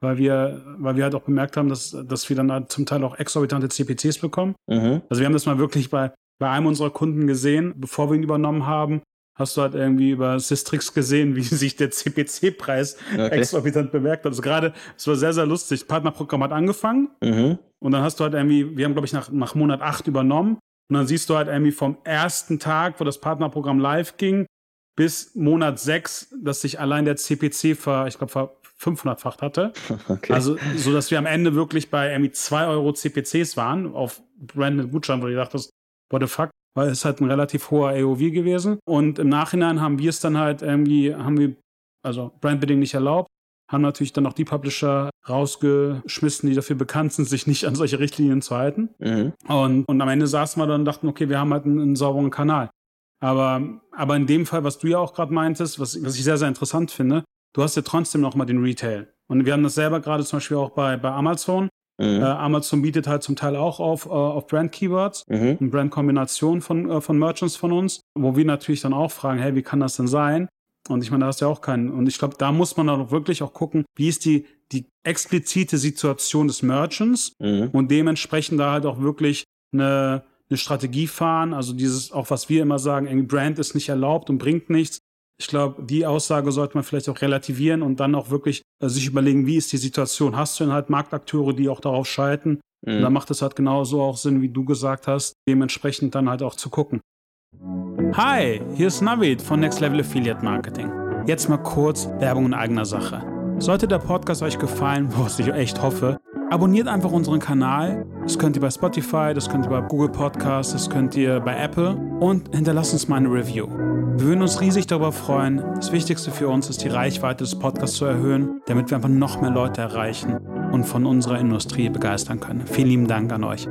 weil wir, weil wir halt auch bemerkt haben, dass, dass wir dann halt zum Teil auch exorbitante CPCs bekommen.
Mhm.
Also wir haben das mal wirklich bei, bei einem unserer Kunden gesehen, bevor wir ihn übernommen haben, hast du halt irgendwie über Systrix gesehen, [laughs] wie sich der CPC-Preis
Okay.
exorbitant bemerkt hat. Also gerade, es war sehr, sehr lustig. Partnerprogramm hat angefangen
Mhm.
und dann hast du halt irgendwie, wir haben, glaube ich, nach, nach Monat 8 übernommen und dann siehst du halt irgendwie vom ersten Tag, wo das Partnerprogramm live ging, bis Monat 6, dass sich allein der CPC ver, ich glaube, ver 500-facht hatte. [laughs]
Okay.
Also, so dass wir am Ende wirklich bei irgendwie 2 Euro CPCs waren auf branded Gutschein, wo du dachtest, what the fuck, weil es halt ein relativ hoher AOV gewesen. Und im Nachhinein haben wir es dann halt irgendwie, haben wir, also Brandbidding nicht erlaubt, haben natürlich dann auch die Publisher rausgeschmissen, die dafür bekannt sind, sich nicht an solche Richtlinien zu halten.
mhm.
Und, und am Ende saßen wir dann und dachten, okay, wir haben halt einen, einen sauberen Kanal. Aber, aber in dem Fall, was du ja auch gerade meintest, was, was ich sehr, sehr interessant finde, du hast ja trotzdem noch mal den Retail. Und wir haben das selber gerade zum Beispiel auch bei, bei Amazon.
Mhm.
Äh, Amazon bietet halt zum Teil auch auf, äh, auf Brand-Keywords
Mhm.
und Brand-Kombination von, äh, von Merchants von uns, wo wir natürlich dann auch fragen, hey, wie kann das denn sein? Und ich meine, da hast du ja auch keinen. Und ich glaube, da muss man dann auch wirklich auch gucken, wie ist die die explizite Situation des Merchants mhm. und dementsprechend da halt auch wirklich eine, eine Strategie fahren. Also dieses, auch was wir immer sagen, irgendwie Brand ist nicht erlaubt und bringt nichts. Ich glaube, die Aussage sollte man vielleicht auch relativieren und dann auch wirklich äh, sich überlegen, wie ist die Situation? Hast du denn halt Marktakteure, die auch darauf schalten? Mhm. Und dann macht es halt genauso auch Sinn, wie du gesagt hast, dementsprechend dann halt auch zu gucken. Hi, hier ist Navid von Next Level Affiliate Marketing. Jetzt mal kurz Werbung in eigener Sache. Sollte der Podcast euch gefallen, [laughs] was ich echt hoffe, abonniert einfach unseren Kanal. Das könnt ihr bei Spotify, das könnt ihr bei Google Podcasts, das könnt ihr bei Apple und hinterlasst uns mal eine Review. Wir würden uns riesig darüber freuen. Das Wichtigste für uns ist, die Reichweite des Podcasts zu erhöhen, damit wir einfach noch mehr Leute erreichen und von unserer Industrie begeistern können. Vielen lieben Dank an euch.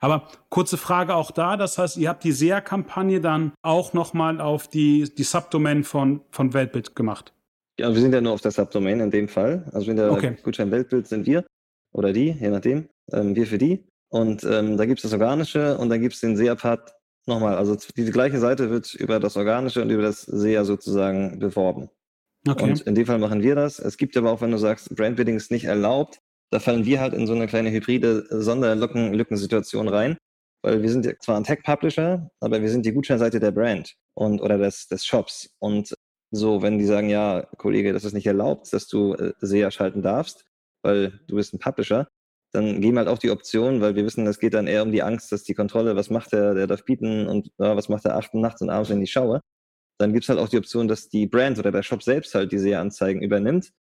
Aber kurze Frage auch da, das heißt, ihr habt die SEA-Kampagne dann auch nochmal auf die, die Subdomain von, von Weltbild gemacht.
Ja, wir sind ja nur auf der Subdomain in dem Fall. Also in der okay. Gutschein Weltbild sind wir oder die, je nachdem, ähm, wir für die. Und ähm, da gibt es das Organische und dann gibt es den SEA-Part nochmal. Also die, die gleiche Seite wird über das Organische und über das SEA sozusagen beworben. Okay. Und in dem Fall machen wir das. Es gibt aber auch, wenn du sagst, Brandbidding ist nicht erlaubt, da fallen wir halt in so eine kleine hybride Sonderlückensituation rein, weil wir sind zwar ein Tech-Publisher, aber wir sind die Gutscheinseite der Brand und oder des, des Shops. Und so, wenn die sagen, ja, Kollege, das ist nicht erlaubt, dass du äh, SEA schalten darfst, weil du bist ein Publisher, dann geben halt auch die Option, weil wir wissen, es geht dann eher um die Angst, dass die Kontrolle, was macht der, der darf bieten und ja, was macht der achten nachts und abends, wenn ich schaue. Dann gibt es halt auch die Option, dass die Brand oder der Shop selbst halt die SEA-Anzeigen übernimmt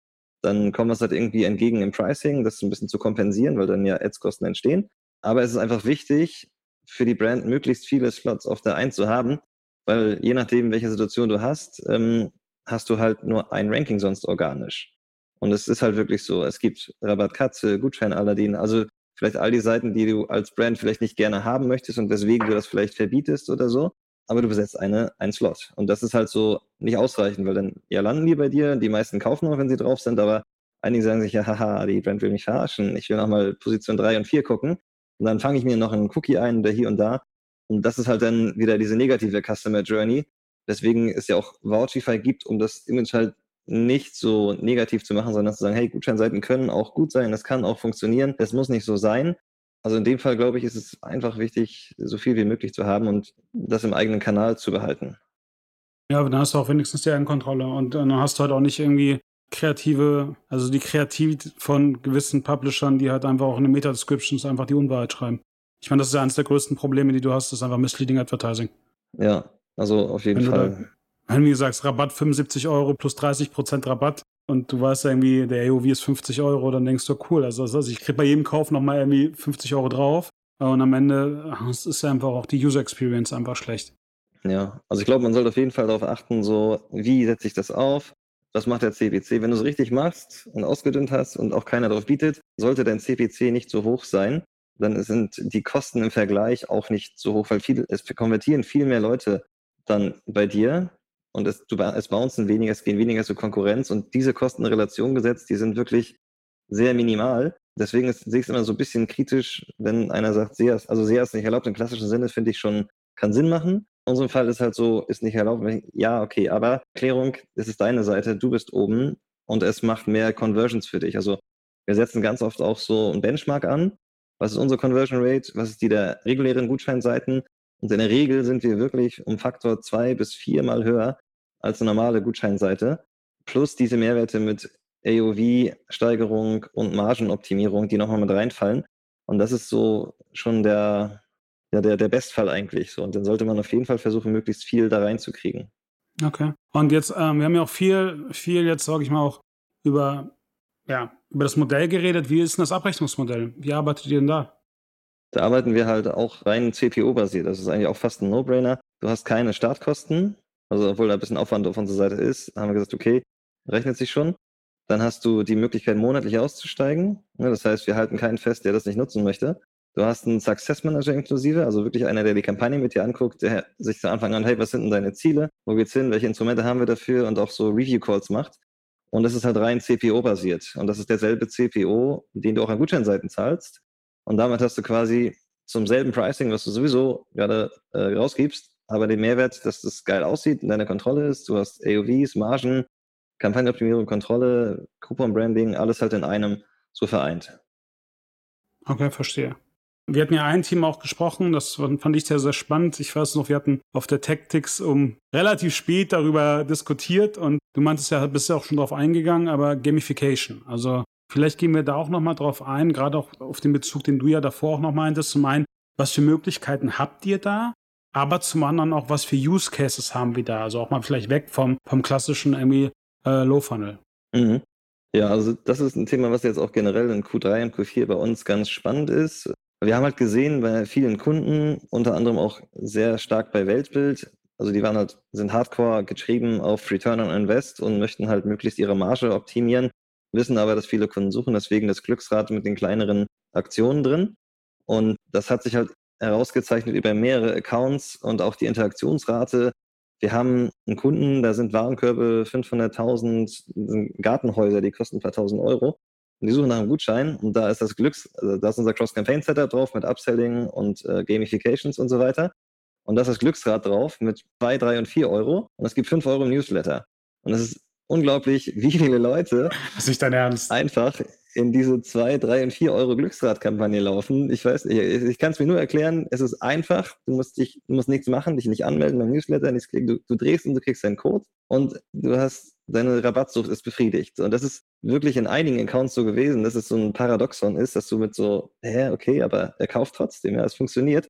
dann kommen wir es halt irgendwie entgegen im Pricing, das ein bisschen zu kompensieren, weil dann ja Ads-Kosten entstehen. Aber es ist einfach wichtig, für die Brand möglichst viele Slots auf der 1 zu haben, weil je nachdem, welche Situation du hast, ähm, hast du halt nur ein Ranking sonst organisch. Und es ist halt wirklich so, es gibt Rabatt Katze, Gutschein Aladdin, also vielleicht all die Seiten, die du als Brand vielleicht nicht gerne haben möchtest und deswegen du das vielleicht verbietest oder so aber du besetzt eine, einen Slot. Und das ist halt so nicht ausreichend, weil dann ja landen die bei dir, die meisten kaufen auch, wenn sie drauf sind, aber einige sagen sich ja, haha, die Brand will mich verarschen, ich will nochmal Position 3 und 4 gucken. Und dann fange ich mir noch einen Cookie ein, der hier und da. Und das ist halt dann wieder diese negative Customer Journey. Deswegen es ja auch Vouchify gibt, um das Image halt nicht so negativ zu machen, sondern zu sagen, hey, Gutscheinseiten können auch gut sein, das kann auch funktionieren, das muss nicht so sein. Also in dem Fall, glaube ich, ist es einfach wichtig, so viel wie möglich zu haben und das im eigenen Kanal zu behalten.
Ja, aber dann hast du auch wenigstens die Eigenkontrolle und dann hast du halt auch nicht irgendwie kreative, also die Kreativität von gewissen Publishern, die halt einfach auch in den Meta-Descriptions einfach die Unwahrheit schreiben. Ich meine, das ist ja eines der größten Probleme, die du hast, das ist einfach Misleading Advertising.
Ja, also auf jeden
wenn
Fall.
Wenn du sagst, Rabatt 75 Euro plus 30 Prozent Rabatt, und du weißt irgendwie, der AOV ist 50 Euro, dann denkst du, cool, also, also ich kriege bei jedem Kauf nochmal irgendwie 50 Euro drauf. Und am Ende es ist einfach auch die User Experience einfach schlecht.
Ja, also ich glaube, man sollte auf jeden Fall darauf achten, so, wie setze ich das auf? Was macht der CPC? Wenn du es richtig machst und ausgedünnt hast und auch keiner darauf bietet, sollte dein CPC nicht so hoch sein, dann sind die Kosten im Vergleich auch nicht so hoch, weil viel, es konvertieren viel mehr Leute dann bei dir und es, du, es bouncen weniger, es gehen weniger zur Konkurrenz und diese Kosten in Relation gesetzt, die sind wirklich sehr minimal. Deswegen ist, sehe ich es immer so ein bisschen kritisch, wenn einer sagt, ist, also SEA ist nicht erlaubt im klassischen Sinne, finde ich schon, kann Sinn machen. In unserem Fall ist halt so, ist nicht erlaubt. Ja, okay, aber Klärung, es ist deine Seite, du bist oben und es macht mehr Conversions für dich. Also wir setzen ganz oft auch so ein Benchmark an. Was ist unsere Conversion Rate? Was ist die der regulären Gutscheinseiten? Und in der Regel sind wir wirklich um Faktor zwei bis viermal höher als eine normale Gutscheinseite. Plus diese Mehrwerte mit AOV-Steigerung und Margenoptimierung, die nochmal mit reinfallen. Und das ist so schon der, ja, der, der Bestfall eigentlich. So. Und dann sollte man auf jeden Fall versuchen, möglichst viel da reinzukriegen.
Okay. Und jetzt, ähm, wir haben ja auch viel, viel jetzt, sage ich mal, auch über, ja, über das Modell geredet. Wie ist denn das Abrechnungsmodell? Wie arbeitet ihr denn da?
Da arbeiten wir halt auch rein CPO-basiert. Das ist eigentlich auch fast ein No-Brainer. Du hast keine Startkosten. Also, obwohl da ein bisschen Aufwand auf unserer Seite ist, haben wir gesagt, okay, rechnet sich schon. Dann hast du die Möglichkeit, monatlich auszusteigen. Das heißt, wir halten keinen fest, der das nicht nutzen möchte. Du hast einen Success Manager inklusive, also wirklich einer, der die Kampagne mit dir anguckt, der sich von Anfang an, hey, was sind denn deine Ziele? Wo geht's hin? Welche Instrumente haben wir dafür? Und auch so Review Calls macht. Und das ist halt rein CPO-basiert. Und das ist derselbe CPO, den du auch an Gutscheinseiten zahlst. Und damit hast du quasi zum selben Pricing, was du sowieso gerade äh, rausgibst, aber den Mehrwert, dass das geil aussieht, in deiner Kontrolle ist, du hast AOVs, Margen, Kampagnenoptimierung, Kontrolle, Coupon-Branding, alles halt in einem so vereint.
Okay, verstehe. Wir hatten ja ein Team auch gesprochen, das fand ich sehr, sehr spannend. Ich weiß noch, wir hatten auf der Tactics um relativ spät darüber diskutiert und du meintest ja, bist ja auch schon drauf eingegangen, aber Gamification. Also vielleicht gehen wir da auch nochmal drauf ein, gerade auch auf den Bezug, den du ja davor auch noch meintest. Zum einen, was für Möglichkeiten habt ihr da? Aber zum anderen auch, was für Use Cases haben wir da? Also auch mal vielleicht weg vom, vom klassischen äh, Low Funnel.
Mhm. Ja, also das ist ein Thema, was jetzt auch generell in Q3 und Q4 bei uns ganz spannend ist. Wir haben halt gesehen bei vielen Kunden, unter anderem auch sehr stark bei Weltbild, also die waren halt, sind hardcore getrieben auf Return on Invest und möchten halt möglichst ihre Marge optimieren, wissen aber, dass viele Kunden suchen, deswegen das Glücksrad mit den kleineren Aktionen drin. Und das hat sich halt herausgezeichnet über mehrere Accounts und auch die Interaktionsrate. Wir haben einen Kunden, da sind Warenkörbe 500.000 Gartenhäuser, die kosten ein paar tausend Euro. Und die suchen nach einem Gutschein und da ist das Glücks, also da ist unser Cross-Campaign-Setup drauf mit Upselling und äh, Gamifications und so weiter. Und da ist das Glücksrad drauf mit zwei, drei und vier Euro. Und es gibt fünf Euro im Newsletter. Und es ist unglaublich, wie viele Leute
das ist nicht dein Ernst.
einfach in diese zwei, drei und vier Euro Glücksradkampagne laufen. Ich weiß, ich, ich kann es mir nur erklären, es ist einfach, du musst dich, du musst nichts machen, dich nicht anmelden beim Newsletter, nichts klicken, du, du drehst und du kriegst deinen Code und du hast, deine Rabattsucht ist befriedigt. Und das ist wirklich in einigen Accounts so gewesen, dass es so ein Paradoxon ist, dass du mit so, hä, okay, aber er kauft trotzdem, ja, es funktioniert.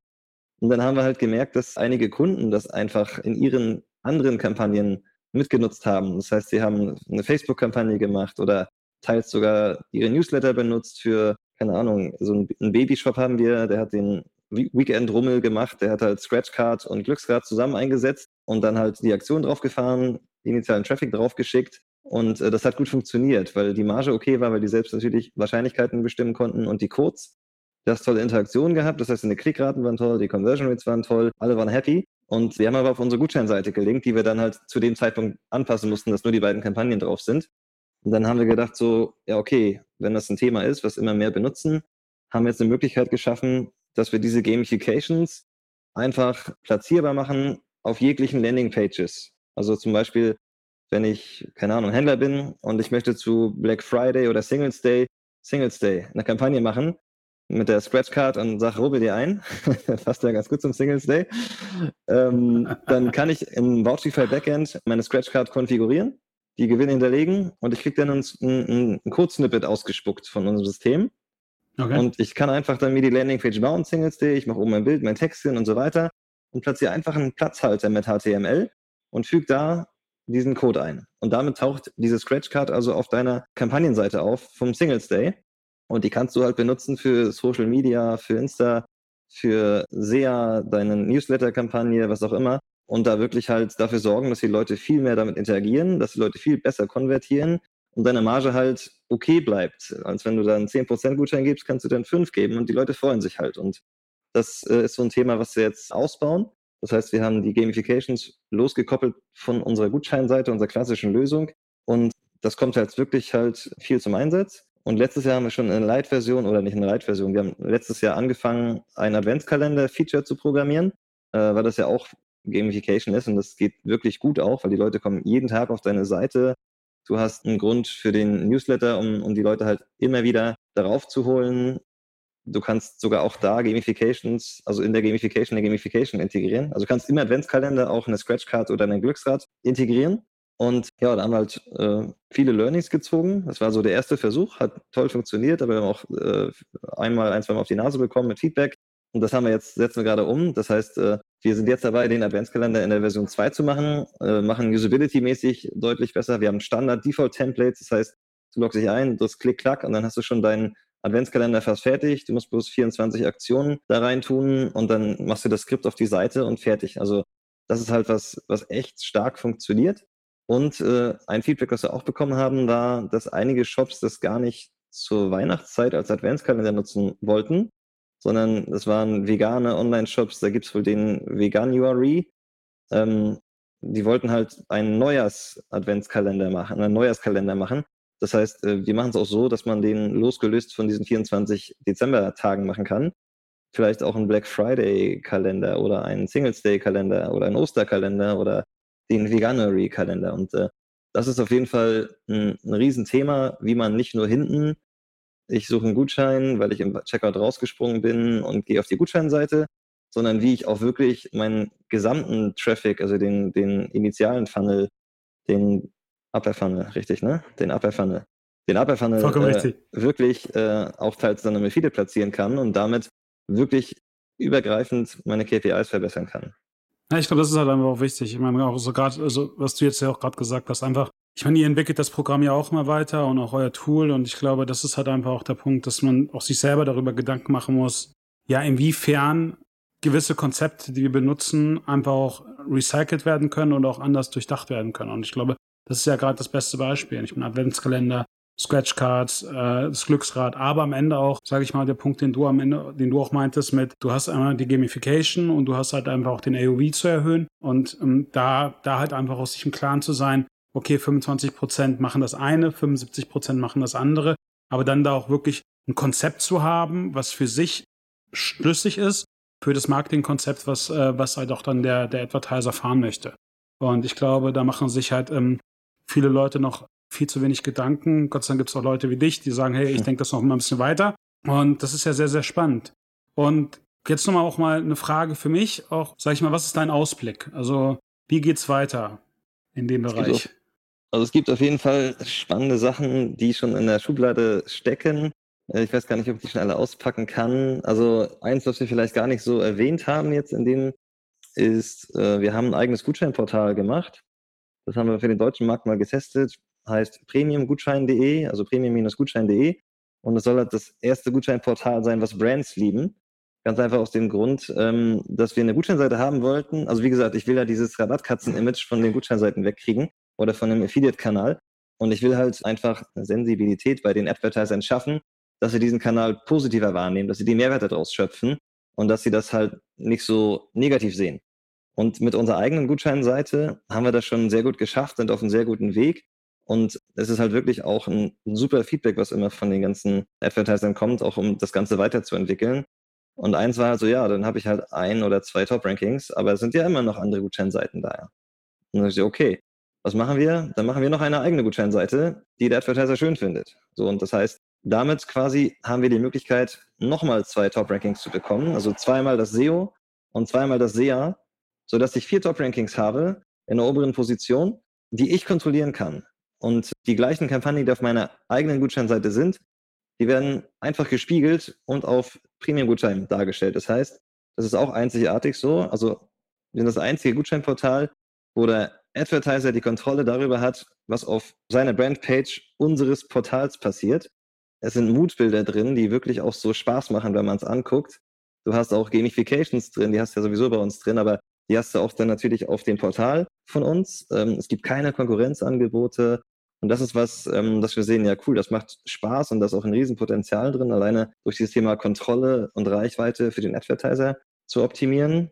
Und dann haben wir halt gemerkt, dass einige Kunden das einfach in ihren anderen Kampagnen mitgenutzt haben. Das heißt, sie haben eine Facebook-Kampagne gemacht oder teils sogar ihre Newsletter benutzt für, keine Ahnung, so einen Babyshop haben wir, der hat den Weekend-Rummel gemacht, der hat halt Scratchcard und Glücksrad zusammen eingesetzt und dann halt die Aktion draufgefahren, initialen Traffic draufgeschickt und äh, das hat gut funktioniert, weil die Marge okay war, weil die selbst natürlich Wahrscheinlichkeiten bestimmen konnten und die Codes. Du hast tolle Interaktionen gehabt, das heißt, die Klickraten waren toll, die Conversion Rates waren toll, alle waren happy. Und wir haben aber auf unsere Gutscheinseite gelinkt, die wir dann halt zu dem Zeitpunkt anpassen mussten, dass nur die beiden Kampagnen drauf sind. Und dann haben wir gedacht, so, ja, okay, wenn das ein Thema ist, was immer mehr benutzen, haben wir jetzt eine Möglichkeit geschaffen, dass wir diese Gamifications einfach platzierbar machen auf jeglichen Landingpages. Also zum Beispiel, wenn ich, keine Ahnung, Händler bin und ich möchte zu Black Friday oder Singles Day, Singles Day eine Kampagne machen mit der Scratchcard und sage, rubbel dir ein, [laughs] passt ja ganz gut zum Singles Day, ähm, dann kann ich im Vouchify Backend meine Scratchcard konfigurieren die Gewinne hinterlegen und ich kriege dann ein, ein, ein Code-Snippet ausgespuckt von unserem System. Okay. Und ich kann einfach dann mir die Landingpage bauen, Singles Day, ich mache oben mein Bild, mein Text hin und so weiter und platziere einfach einen Platzhalter mit HTML und füge da diesen Code ein. Und damit taucht diese Scratchcard also auf deiner Kampagnenseite auf vom Singles Day. Und die kannst du halt benutzen für Social Media, für Insta, für SEA, deine Newsletter-Kampagne, was auch immer und da wirklich halt dafür sorgen, dass die Leute viel mehr damit interagieren, dass die Leute viel besser konvertieren und deine Marge halt okay bleibt. Als wenn du dann 10% Gutschein gibst, kannst du dann 5 geben und die Leute freuen sich halt. Und das äh, ist so ein Thema, was wir jetzt ausbauen. Das heißt, wir haben die Gamifications losgekoppelt von unserer Gutscheinseite, unserer klassischen Lösung. Und das kommt halt wirklich halt viel zum Einsatz. Und letztes Jahr haben wir schon eine Light-Version oder nicht eine Light-Version. Wir haben letztes Jahr angefangen, ein Adventskalender-Feature zu programmieren, äh, weil das ja auch Gamification ist und das geht wirklich gut auch, weil die Leute kommen jeden Tag auf deine Seite. Du hast einen Grund für den Newsletter, um, um die Leute halt immer wieder darauf zu holen. Du kannst sogar auch da Gamifications, also in der Gamification eine Gamification integrieren. Also du kannst im Adventskalender auch eine Scratchcard oder ein Glücksrad integrieren. Und ja, da haben wir halt äh, viele Learnings gezogen. Das war so der erste Versuch, hat toll funktioniert, aber wir haben auch äh, einmal, ein, zwei Mal auf die Nase bekommen mit Feedback. Und das haben wir jetzt, setzen wir gerade um. Das heißt, äh, wir sind jetzt dabei, den Adventskalender in der Version 2 zu machen, äh, machen Usability-mäßig deutlich besser. Wir haben Standard-Default-Templates, das heißt, du loggst dich ein, drückst Klick-Klack und dann hast du schon deinen Adventskalender fast fertig. Du musst bloß 24 Aktionen da rein tun und dann machst du das Skript auf die Seite und fertig. Also das ist halt was, was echt stark funktioniert. Und äh, ein Feedback, was wir auch bekommen haben, war, dass einige Shops das gar nicht zur Weihnachtszeit als Adventskalender nutzen wollten, sondern es waren vegane Online-Shops, da gibt es wohl den Veganuary. Ähm, die wollten halt einen Neujahrs-Adventskalender machen, einen Neujahrskalender machen. Das heißt, äh, wir machen es auch so, dass man den losgelöst von diesen 24 Dezember-Tagen machen kann. Vielleicht auch einen Black Friday-Kalender oder einen Singles Day-Kalender oder einen Osterkalender oder den Veganuary-Kalender. Und äh, das ist auf jeden Fall ein, ein Riesenthema, wie man nicht nur hinten, ich suche einen Gutschein, weil ich im Checkout rausgesprungen bin und gehe auf die Gutscheinseite, sondern wie ich auch wirklich meinen gesamten Traffic, also den, den initialen Funnel, den Upper Funnel, richtig, ne? Den Upper Funnel, den Upper Funnel äh, wirklich äh, auch teils dann im Affiliate platzieren kann und damit wirklich übergreifend meine KPIs verbessern kann.
Ja, ich glaube, das ist halt einfach auch wichtig. Ich meine, auch so gerade, also was du jetzt ja auch gerade gesagt hast, einfach, ich meine, ihr entwickelt das Programm ja auch mal weiter und auch euer Tool und ich glaube, das ist halt einfach auch der Punkt, dass man auch sich selber darüber Gedanken machen muss, ja, inwiefern gewisse Konzepte, die wir benutzen, einfach auch recycelt werden können und auch anders durchdacht werden können. Und ich glaube, das ist ja gerade das beste Beispiel. Ich meine, Adventskalender, Scratchcards, äh, das Glücksrad, aber am Ende auch, sage ich mal, der Punkt, den du am Ende, den du auch meintest mit, du hast einmal die Gamification und du hast halt einfach auch den AOV zu erhöhen und ähm, da, da halt einfach aus sich im Klaren zu sein, okay, 25 Prozent machen das eine, 75 Prozent machen das andere, aber dann da auch wirklich ein Konzept zu haben, was für sich schlüssig ist, für das Marketingkonzept, was, äh, was halt auch dann der, der Advertiser fahren möchte. Und ich glaube, da machen sich halt ähm, viele Leute noch viel zu wenig Gedanken. Gott sei Dank gibt es auch Leute wie dich, die sagen, hey, ich denke das noch mal ein bisschen weiter. Und das ist ja sehr, sehr spannend. Und jetzt nochmal auch mal eine Frage für mich, auch, sag ich mal, was ist dein Ausblick? Also, wie geht's weiter in dem Bereich?
also es gibt auf jeden Fall spannende Sachen, die schon in der Schublade stecken. Äh, ich weiß gar nicht, ob ich die schon alle auspacken kann. Also eins, was wir vielleicht gar nicht so erwähnt haben jetzt in dem, ist, äh, wir haben ein eigenes Gutscheinportal gemacht. Das haben wir für den deutschen Markt mal getestet heißt premiumgutschein.de, also premium-gutschein.de. Und es soll halt das erste Gutscheinportal sein, was Brands lieben. Ganz einfach aus dem Grund, ähm, dass wir eine Gutscheinseite haben wollten. Also wie gesagt, ich will ja dieses Rabattkatzen-Image von den Gutscheinseiten wegkriegen oder von dem Affiliate-Kanal. Und ich will halt einfach eine Sensibilität bei den Advertisern schaffen, dass sie diesen Kanal positiver wahrnehmen, dass sie die Mehrwerte daraus schöpfen und dass sie das halt nicht so negativ sehen. Und mit unserer eigenen Gutscheinseite haben wir das schon sehr gut geschafft, sind auf einem sehr guten Weg. Und es ist halt wirklich auch ein, super Feedback, was immer von den ganzen Advertisern kommt, auch um das Ganze weiterzuentwickeln. Und eins war halt so, ja, dann habe ich halt ein oder zwei Top-Rankings, aber es sind ja immer noch andere Gutscheinseiten da. Und dann ich, okay, was machen wir? Dann machen wir noch eine eigene Gutscheinseite, die der Advertiser schön findet. So, und das heißt, damit quasi haben wir die Möglichkeit, nochmal zwei Top-Rankings zu bekommen. Also zweimal das SEO und zweimal das SEA, sodass ich vier Top-Rankings habe in der oberen Position, die ich kontrollieren kann. Und die gleichen Kampagnen, die auf meiner eigenen Gutscheinseite sind, die werden einfach gespiegelt und auf Premium-Gutschein dargestellt. Das heißt, das ist auch einzigartig so. Also wir sind das einzige Gutscheinportal, wo der Advertiser die Kontrolle darüber hat, was auf seiner Brandpage unseres Portals passiert. Es sind Moodbilder drin, die wirklich auch so Spaß machen, wenn man es anguckt. Du hast auch Gamifications drin, die hast du ja sowieso bei uns drin, aber die hast du auch dann natürlich auf dem Portal von uns. Ähm, es gibt keine Konkurrenzangebote. Und das ist was, ähm, das wir sehen, ja cool, das macht Spaß und da ist auch ein Riesenpotenzial drin, alleine durch dieses Thema Kontrolle und Reichweite für den Advertiser zu optimieren.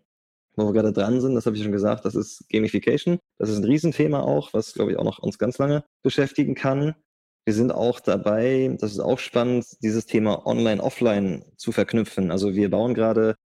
Wo wir gerade dran sind, das habe ich schon gesagt, das ist Gamification. Das ist ein Riesenthema auch, was, glaube ich, auch noch uns ganz lange beschäftigen kann. Wir sind auch dabei, das ist auch spannend, dieses Thema Online-Offline zu verknüpfen. Also wir bauen gerade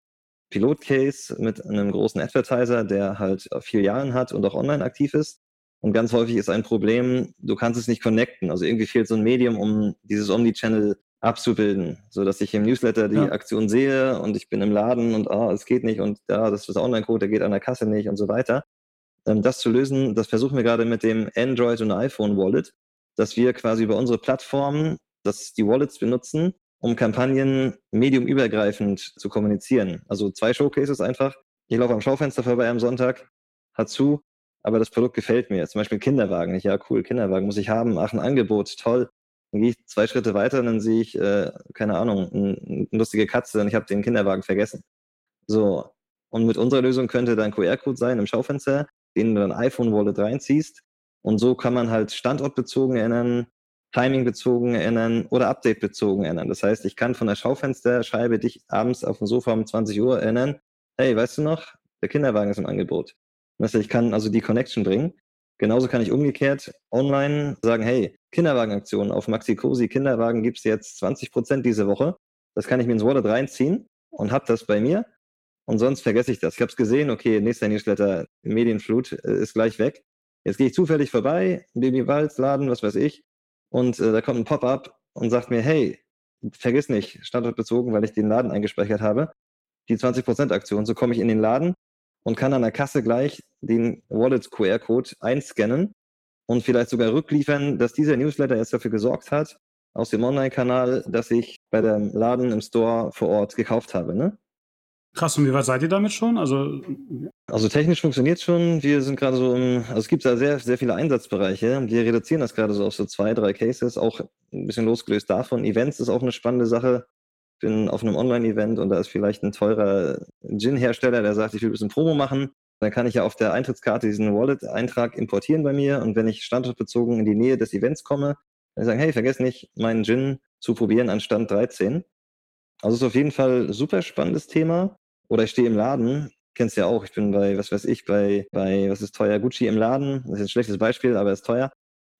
Pilotcase mit einem großen Advertiser, der halt vier Jahren hat und auch online aktiv ist. Und ganz häufig ist ein Problem, du kannst es nicht connecten. Also irgendwie fehlt so ein Medium, um dieses Omni-Channel abzubilden, so dass ich im Newsletter die ja. Aktion sehe und ich bin im Laden und ah, es geht nicht und ja, das ist Online-Code, der geht an der Kasse nicht und so weiter. Ähm, das zu lösen, das versuchen wir gerade mit dem Android und iPhone Wallet, dass wir quasi über unsere Plattformen, dass die Wallets benutzen, um Kampagnen mediumübergreifend zu kommunizieren. Also zwei Showcases einfach. Ich laufe am Schaufenster vorbei am Sonntag, hat zu, aber das Produkt gefällt mir. Zum Beispiel Kinderwagen. Ich, ja, cool, Kinderwagen muss ich haben. Ach, ein Angebot, toll. Dann gehe ich zwei Schritte weiter und dann sehe ich, äh, keine Ahnung, ein, eine lustige Katze und ich habe den Kinderwagen vergessen. So. Und mit unserer Lösung könnte dein QR-Code sein im Schaufenster, den du dann iPhone-Wallet reinziehst. Und so kann man halt standortbezogen ändern, timingbezogen ändern oder updatebezogen ändern. Das heißt, ich kann von der Schaufensterscheibe dich abends auf dem Sofa um 20 Uhr erinnern, hey, weißt du noch, der Kinderwagen ist im Angebot. Ich kann also die Connection bringen. Genauso kann ich umgekehrt online sagen, hey, Kinderwagenaktion auf Maxi Cosi Kinderwagen gibt es jetzt 20 Prozent diese Woche. Das kann ich mir ins Wallet reinziehen und habe das bei mir. Und sonst vergesse ich das. Ich habe es gesehen, okay, nächster Newsletter, Medienflut äh, ist gleich weg. Jetzt gehe ich zufällig vorbei, Baby Walz, Laden, was weiß ich, und äh, da kommt ein Pop-up und sagt mir, hey, vergiss nicht, standortbezogen, weil ich den Laden eingespeichert habe, die 20% Aktion. So komme ich in den Laden und kann an der Kasse gleich den Wallet QR-Code einscannen und vielleicht sogar rückliefern, dass dieser Newsletter jetzt dafür gesorgt hat, aus dem Online-Kanal, dass ich bei dem Laden im Store vor Ort gekauft habe. Ne?
Krass, und wie weit seid ihr damit schon? Also,
also technisch funktioniert schon. Wir sind gerade so im, also es gibt da sehr, sehr viele Einsatzbereiche. Wir reduzieren das gerade so auf so zwei, drei Cases, auch ein bisschen losgelöst davon. Events ist auch eine spannende Sache. Ich bin auf einem Online-Event und da ist vielleicht ein teurer Gin-Hersteller, der sagt, ich will ein bisschen Promo machen. Dann kann ich ja auf der Eintrittskarte diesen Wallet-Eintrag importieren bei mir und wenn ich standortbezogen in die Nähe des Events komme, dann sagen, hey, vergesst nicht, meinen Gin zu probieren an Stand 13. Also es ist auf jeden Fall ein super spannendes Thema. Oder ich stehe im Laden, kennst ja auch, ich bin bei, was weiß ich, bei, bei, was ist teuer, Gucci im Laden. Das ist ein schlechtes Beispiel, aber ist teuer.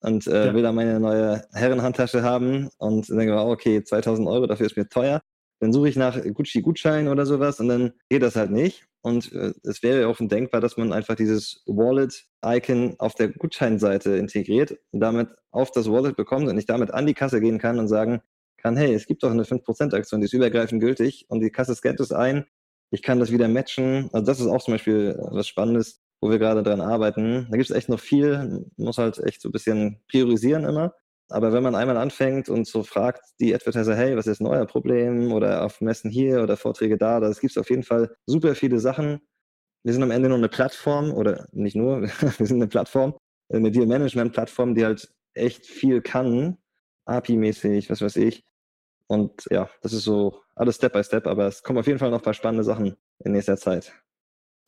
Und äh, ja. will da meine neue Herrenhandtasche haben und denke, oh, okay, 2000 Euro, dafür ist mir teuer. Dann suche ich nach Gucci-Gutschein oder sowas und dann geht das halt nicht. Und äh, es wäre auch denkbar, dass man einfach dieses Wallet-Icon auf der Gutscheinseite integriert und damit auf das Wallet bekommt und ich damit an die Kasse gehen kann und sagen kann, hey, es gibt doch eine 5%-Aktion, die ist übergreifend gültig und die Kasse scannt es ein ich kann das wieder matchen. Also das ist auch zum Beispiel was Spannendes, wo wir gerade dran arbeiten. Da gibt es echt noch viel, muss halt echt so ein bisschen priorisieren immer. Aber wenn man einmal anfängt und so fragt die Advertiser, hey, was ist denn euer Problem? Oder auf Messen hier oder Vorträge da, da gibt es auf jeden Fall super viele Sachen. Wir sind am Ende nur eine Plattform oder nicht nur, [laughs] wir sind eine Plattform, eine Deal-Management-Plattform, die halt echt viel kann, API-mäßig, was weiß ich, und ja, das ist so alles Step by Step, aber es kommen auf jeden Fall noch ein paar spannende Sachen in nächster Zeit.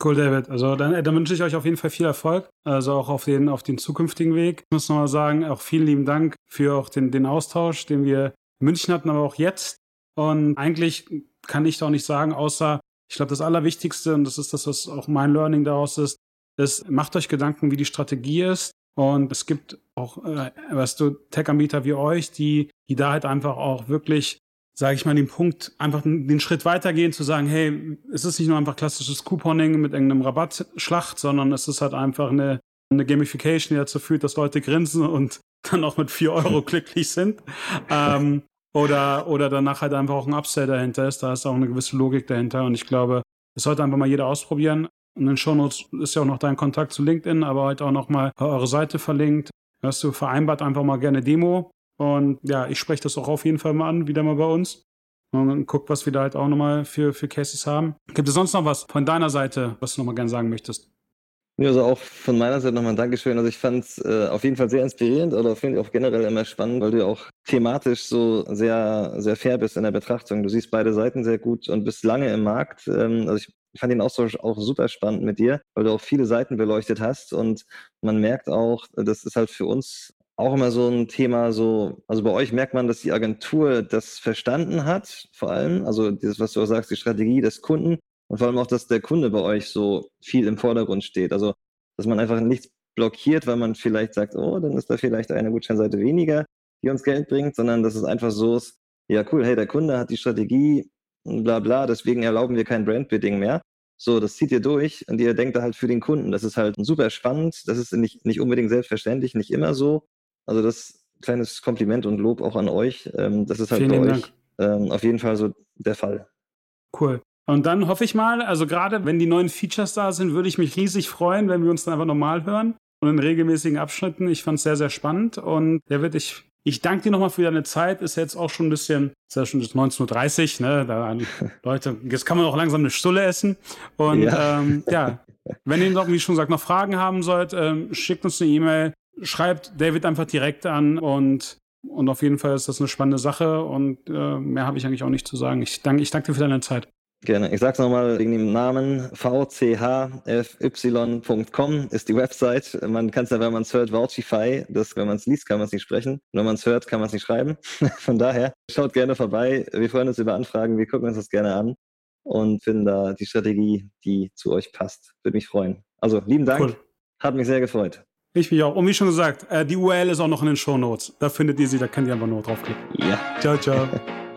Cool, David. Also dann, dann, wünsche ich euch auf jeden Fall viel Erfolg, also auch auf den, auf den zukünftigen Weg. Ich muss nochmal sagen, auch vielen lieben Dank für auch den, den Austausch, den wir in München hatten, aber auch jetzt. Und eigentlich kann ich da auch nicht sagen, außer, ich glaube, das Allerwichtigste, und das ist das, was auch mein Learning daraus ist, ist, macht euch Gedanken, wie die Strategie ist. Und es gibt auch, äh, weißt du, Tech-Anbieter wie euch, die, die da halt einfach auch wirklich, sage ich mal, den Punkt, einfach den Schritt weitergehen, zu sagen, hey, es ist nicht nur einfach klassisches Couponing mit irgendeinem Rabattschlacht, sondern es ist halt einfach eine, eine Gamification, die dazu führt, dass Leute grinsen und [laughs] dann auch mit vier Euro [laughs] glücklich sind. Ähm, oder, oder danach halt einfach auch ein Upsell dahinter ist. Da ist auch eine gewisse Logik dahinter. Und ich glaube, das sollte einfach mal jeder ausprobieren. In den Shownotes ist ja auch noch dein Kontakt zu LinkedIn, aber halt auch nochmal eure Seite verlinkt. Hast du vereinbart einfach mal gerne Demo. Und ja, ich spreche das auch auf jeden Fall mal an, wieder mal bei uns. Und guck, was wir da halt auch nochmal für, für Cases haben. Gibt es sonst noch was von deiner Seite, was du nochmal gerne sagen möchtest?
Ja, also auch von meiner Seite nochmal ein Dankeschön. Also ich fand es äh, auf jeden Fall sehr inspirierend oder finde ich auch generell immer spannend, weil du ja auch thematisch so sehr, sehr fair bist in der Betrachtung. Du siehst beide Seiten sehr gut und bist lange im Markt. Ähm, also ich ich fand den Austausch auch super spannend mit dir, weil du auch viele Seiten beleuchtet hast und man merkt auch, das ist halt für uns auch immer so ein Thema, so, also bei euch merkt man, dass die Agentur das verstanden hat, vor allem, also dieses, was du auch sagst, die Strategie des Kunden und vor allem auch, dass der Kunde bei euch so viel im Vordergrund steht. Also, dass man einfach nichts blockiert, weil man vielleicht sagt, oh, dann ist da vielleicht eine Gutscheinseite weniger, die uns Geld bringt, sondern dass es einfach so ist, ja cool, hey, der Kunde hat die Strategie, bla bla, deswegen erlauben wir kein Brandbidding mehr. So, das zieht ihr durch und ihr denkt da halt für den Kunden. Das ist halt super spannend. Das ist nicht, nicht unbedingt selbstverständlich, nicht immer so. Also das kleines Kompliment und Lob auch an euch. Ähm, das ist halt Vielen bei euch ähm, auf jeden Fall so der Fall.
Cool. Und dann hoffe ich mal, also gerade wenn die neuen Features da sind, würde ich mich riesig freuen, wenn wir uns dann einfach normal hören und in regelmäßigen Abschnitten. Ich fand es sehr, sehr spannend und der wird ich ich danke dir nochmal für deine Zeit. Ist jetzt auch schon ein bisschen, ist ja schon 19.30 Uhr, ne? Da, [laughs] Leute, jetzt kann man auch langsam eine Stulle essen. Und ja, ähm, ja [laughs] wenn ihr noch, wie schon gesagt, noch Fragen haben sollt, ähm, schickt uns eine E-Mail, schreibt David einfach direkt an und, und auf jeden Fall ist das eine spannende Sache und äh, mehr habe ich eigentlich auch nicht zu sagen. Ich danke, ich danke dir für deine Zeit.
Gerne. Ich sag's nochmal wegen dem Namen vchfy.com ist die Website. Man kann es ja, wenn man es hört, Vouchify. Das, wenn man es liest, kann man es nicht sprechen. Wenn man es hört, kann man es nicht schreiben. [laughs] Von daher, schaut gerne vorbei. Wir freuen uns über Anfragen. Wir gucken uns das gerne an und finden da die Strategie, die zu euch passt. Würde mich freuen. Also, lieben Dank. Cool. Hat mich sehr gefreut.
Ich mich auch. Und wie schon gesagt, äh, die URL ist auch noch in den Show Notes. Da findet ihr sie, da könnt ihr einfach nur draufklicken.
Ja.
Ciao, ciao. [laughs]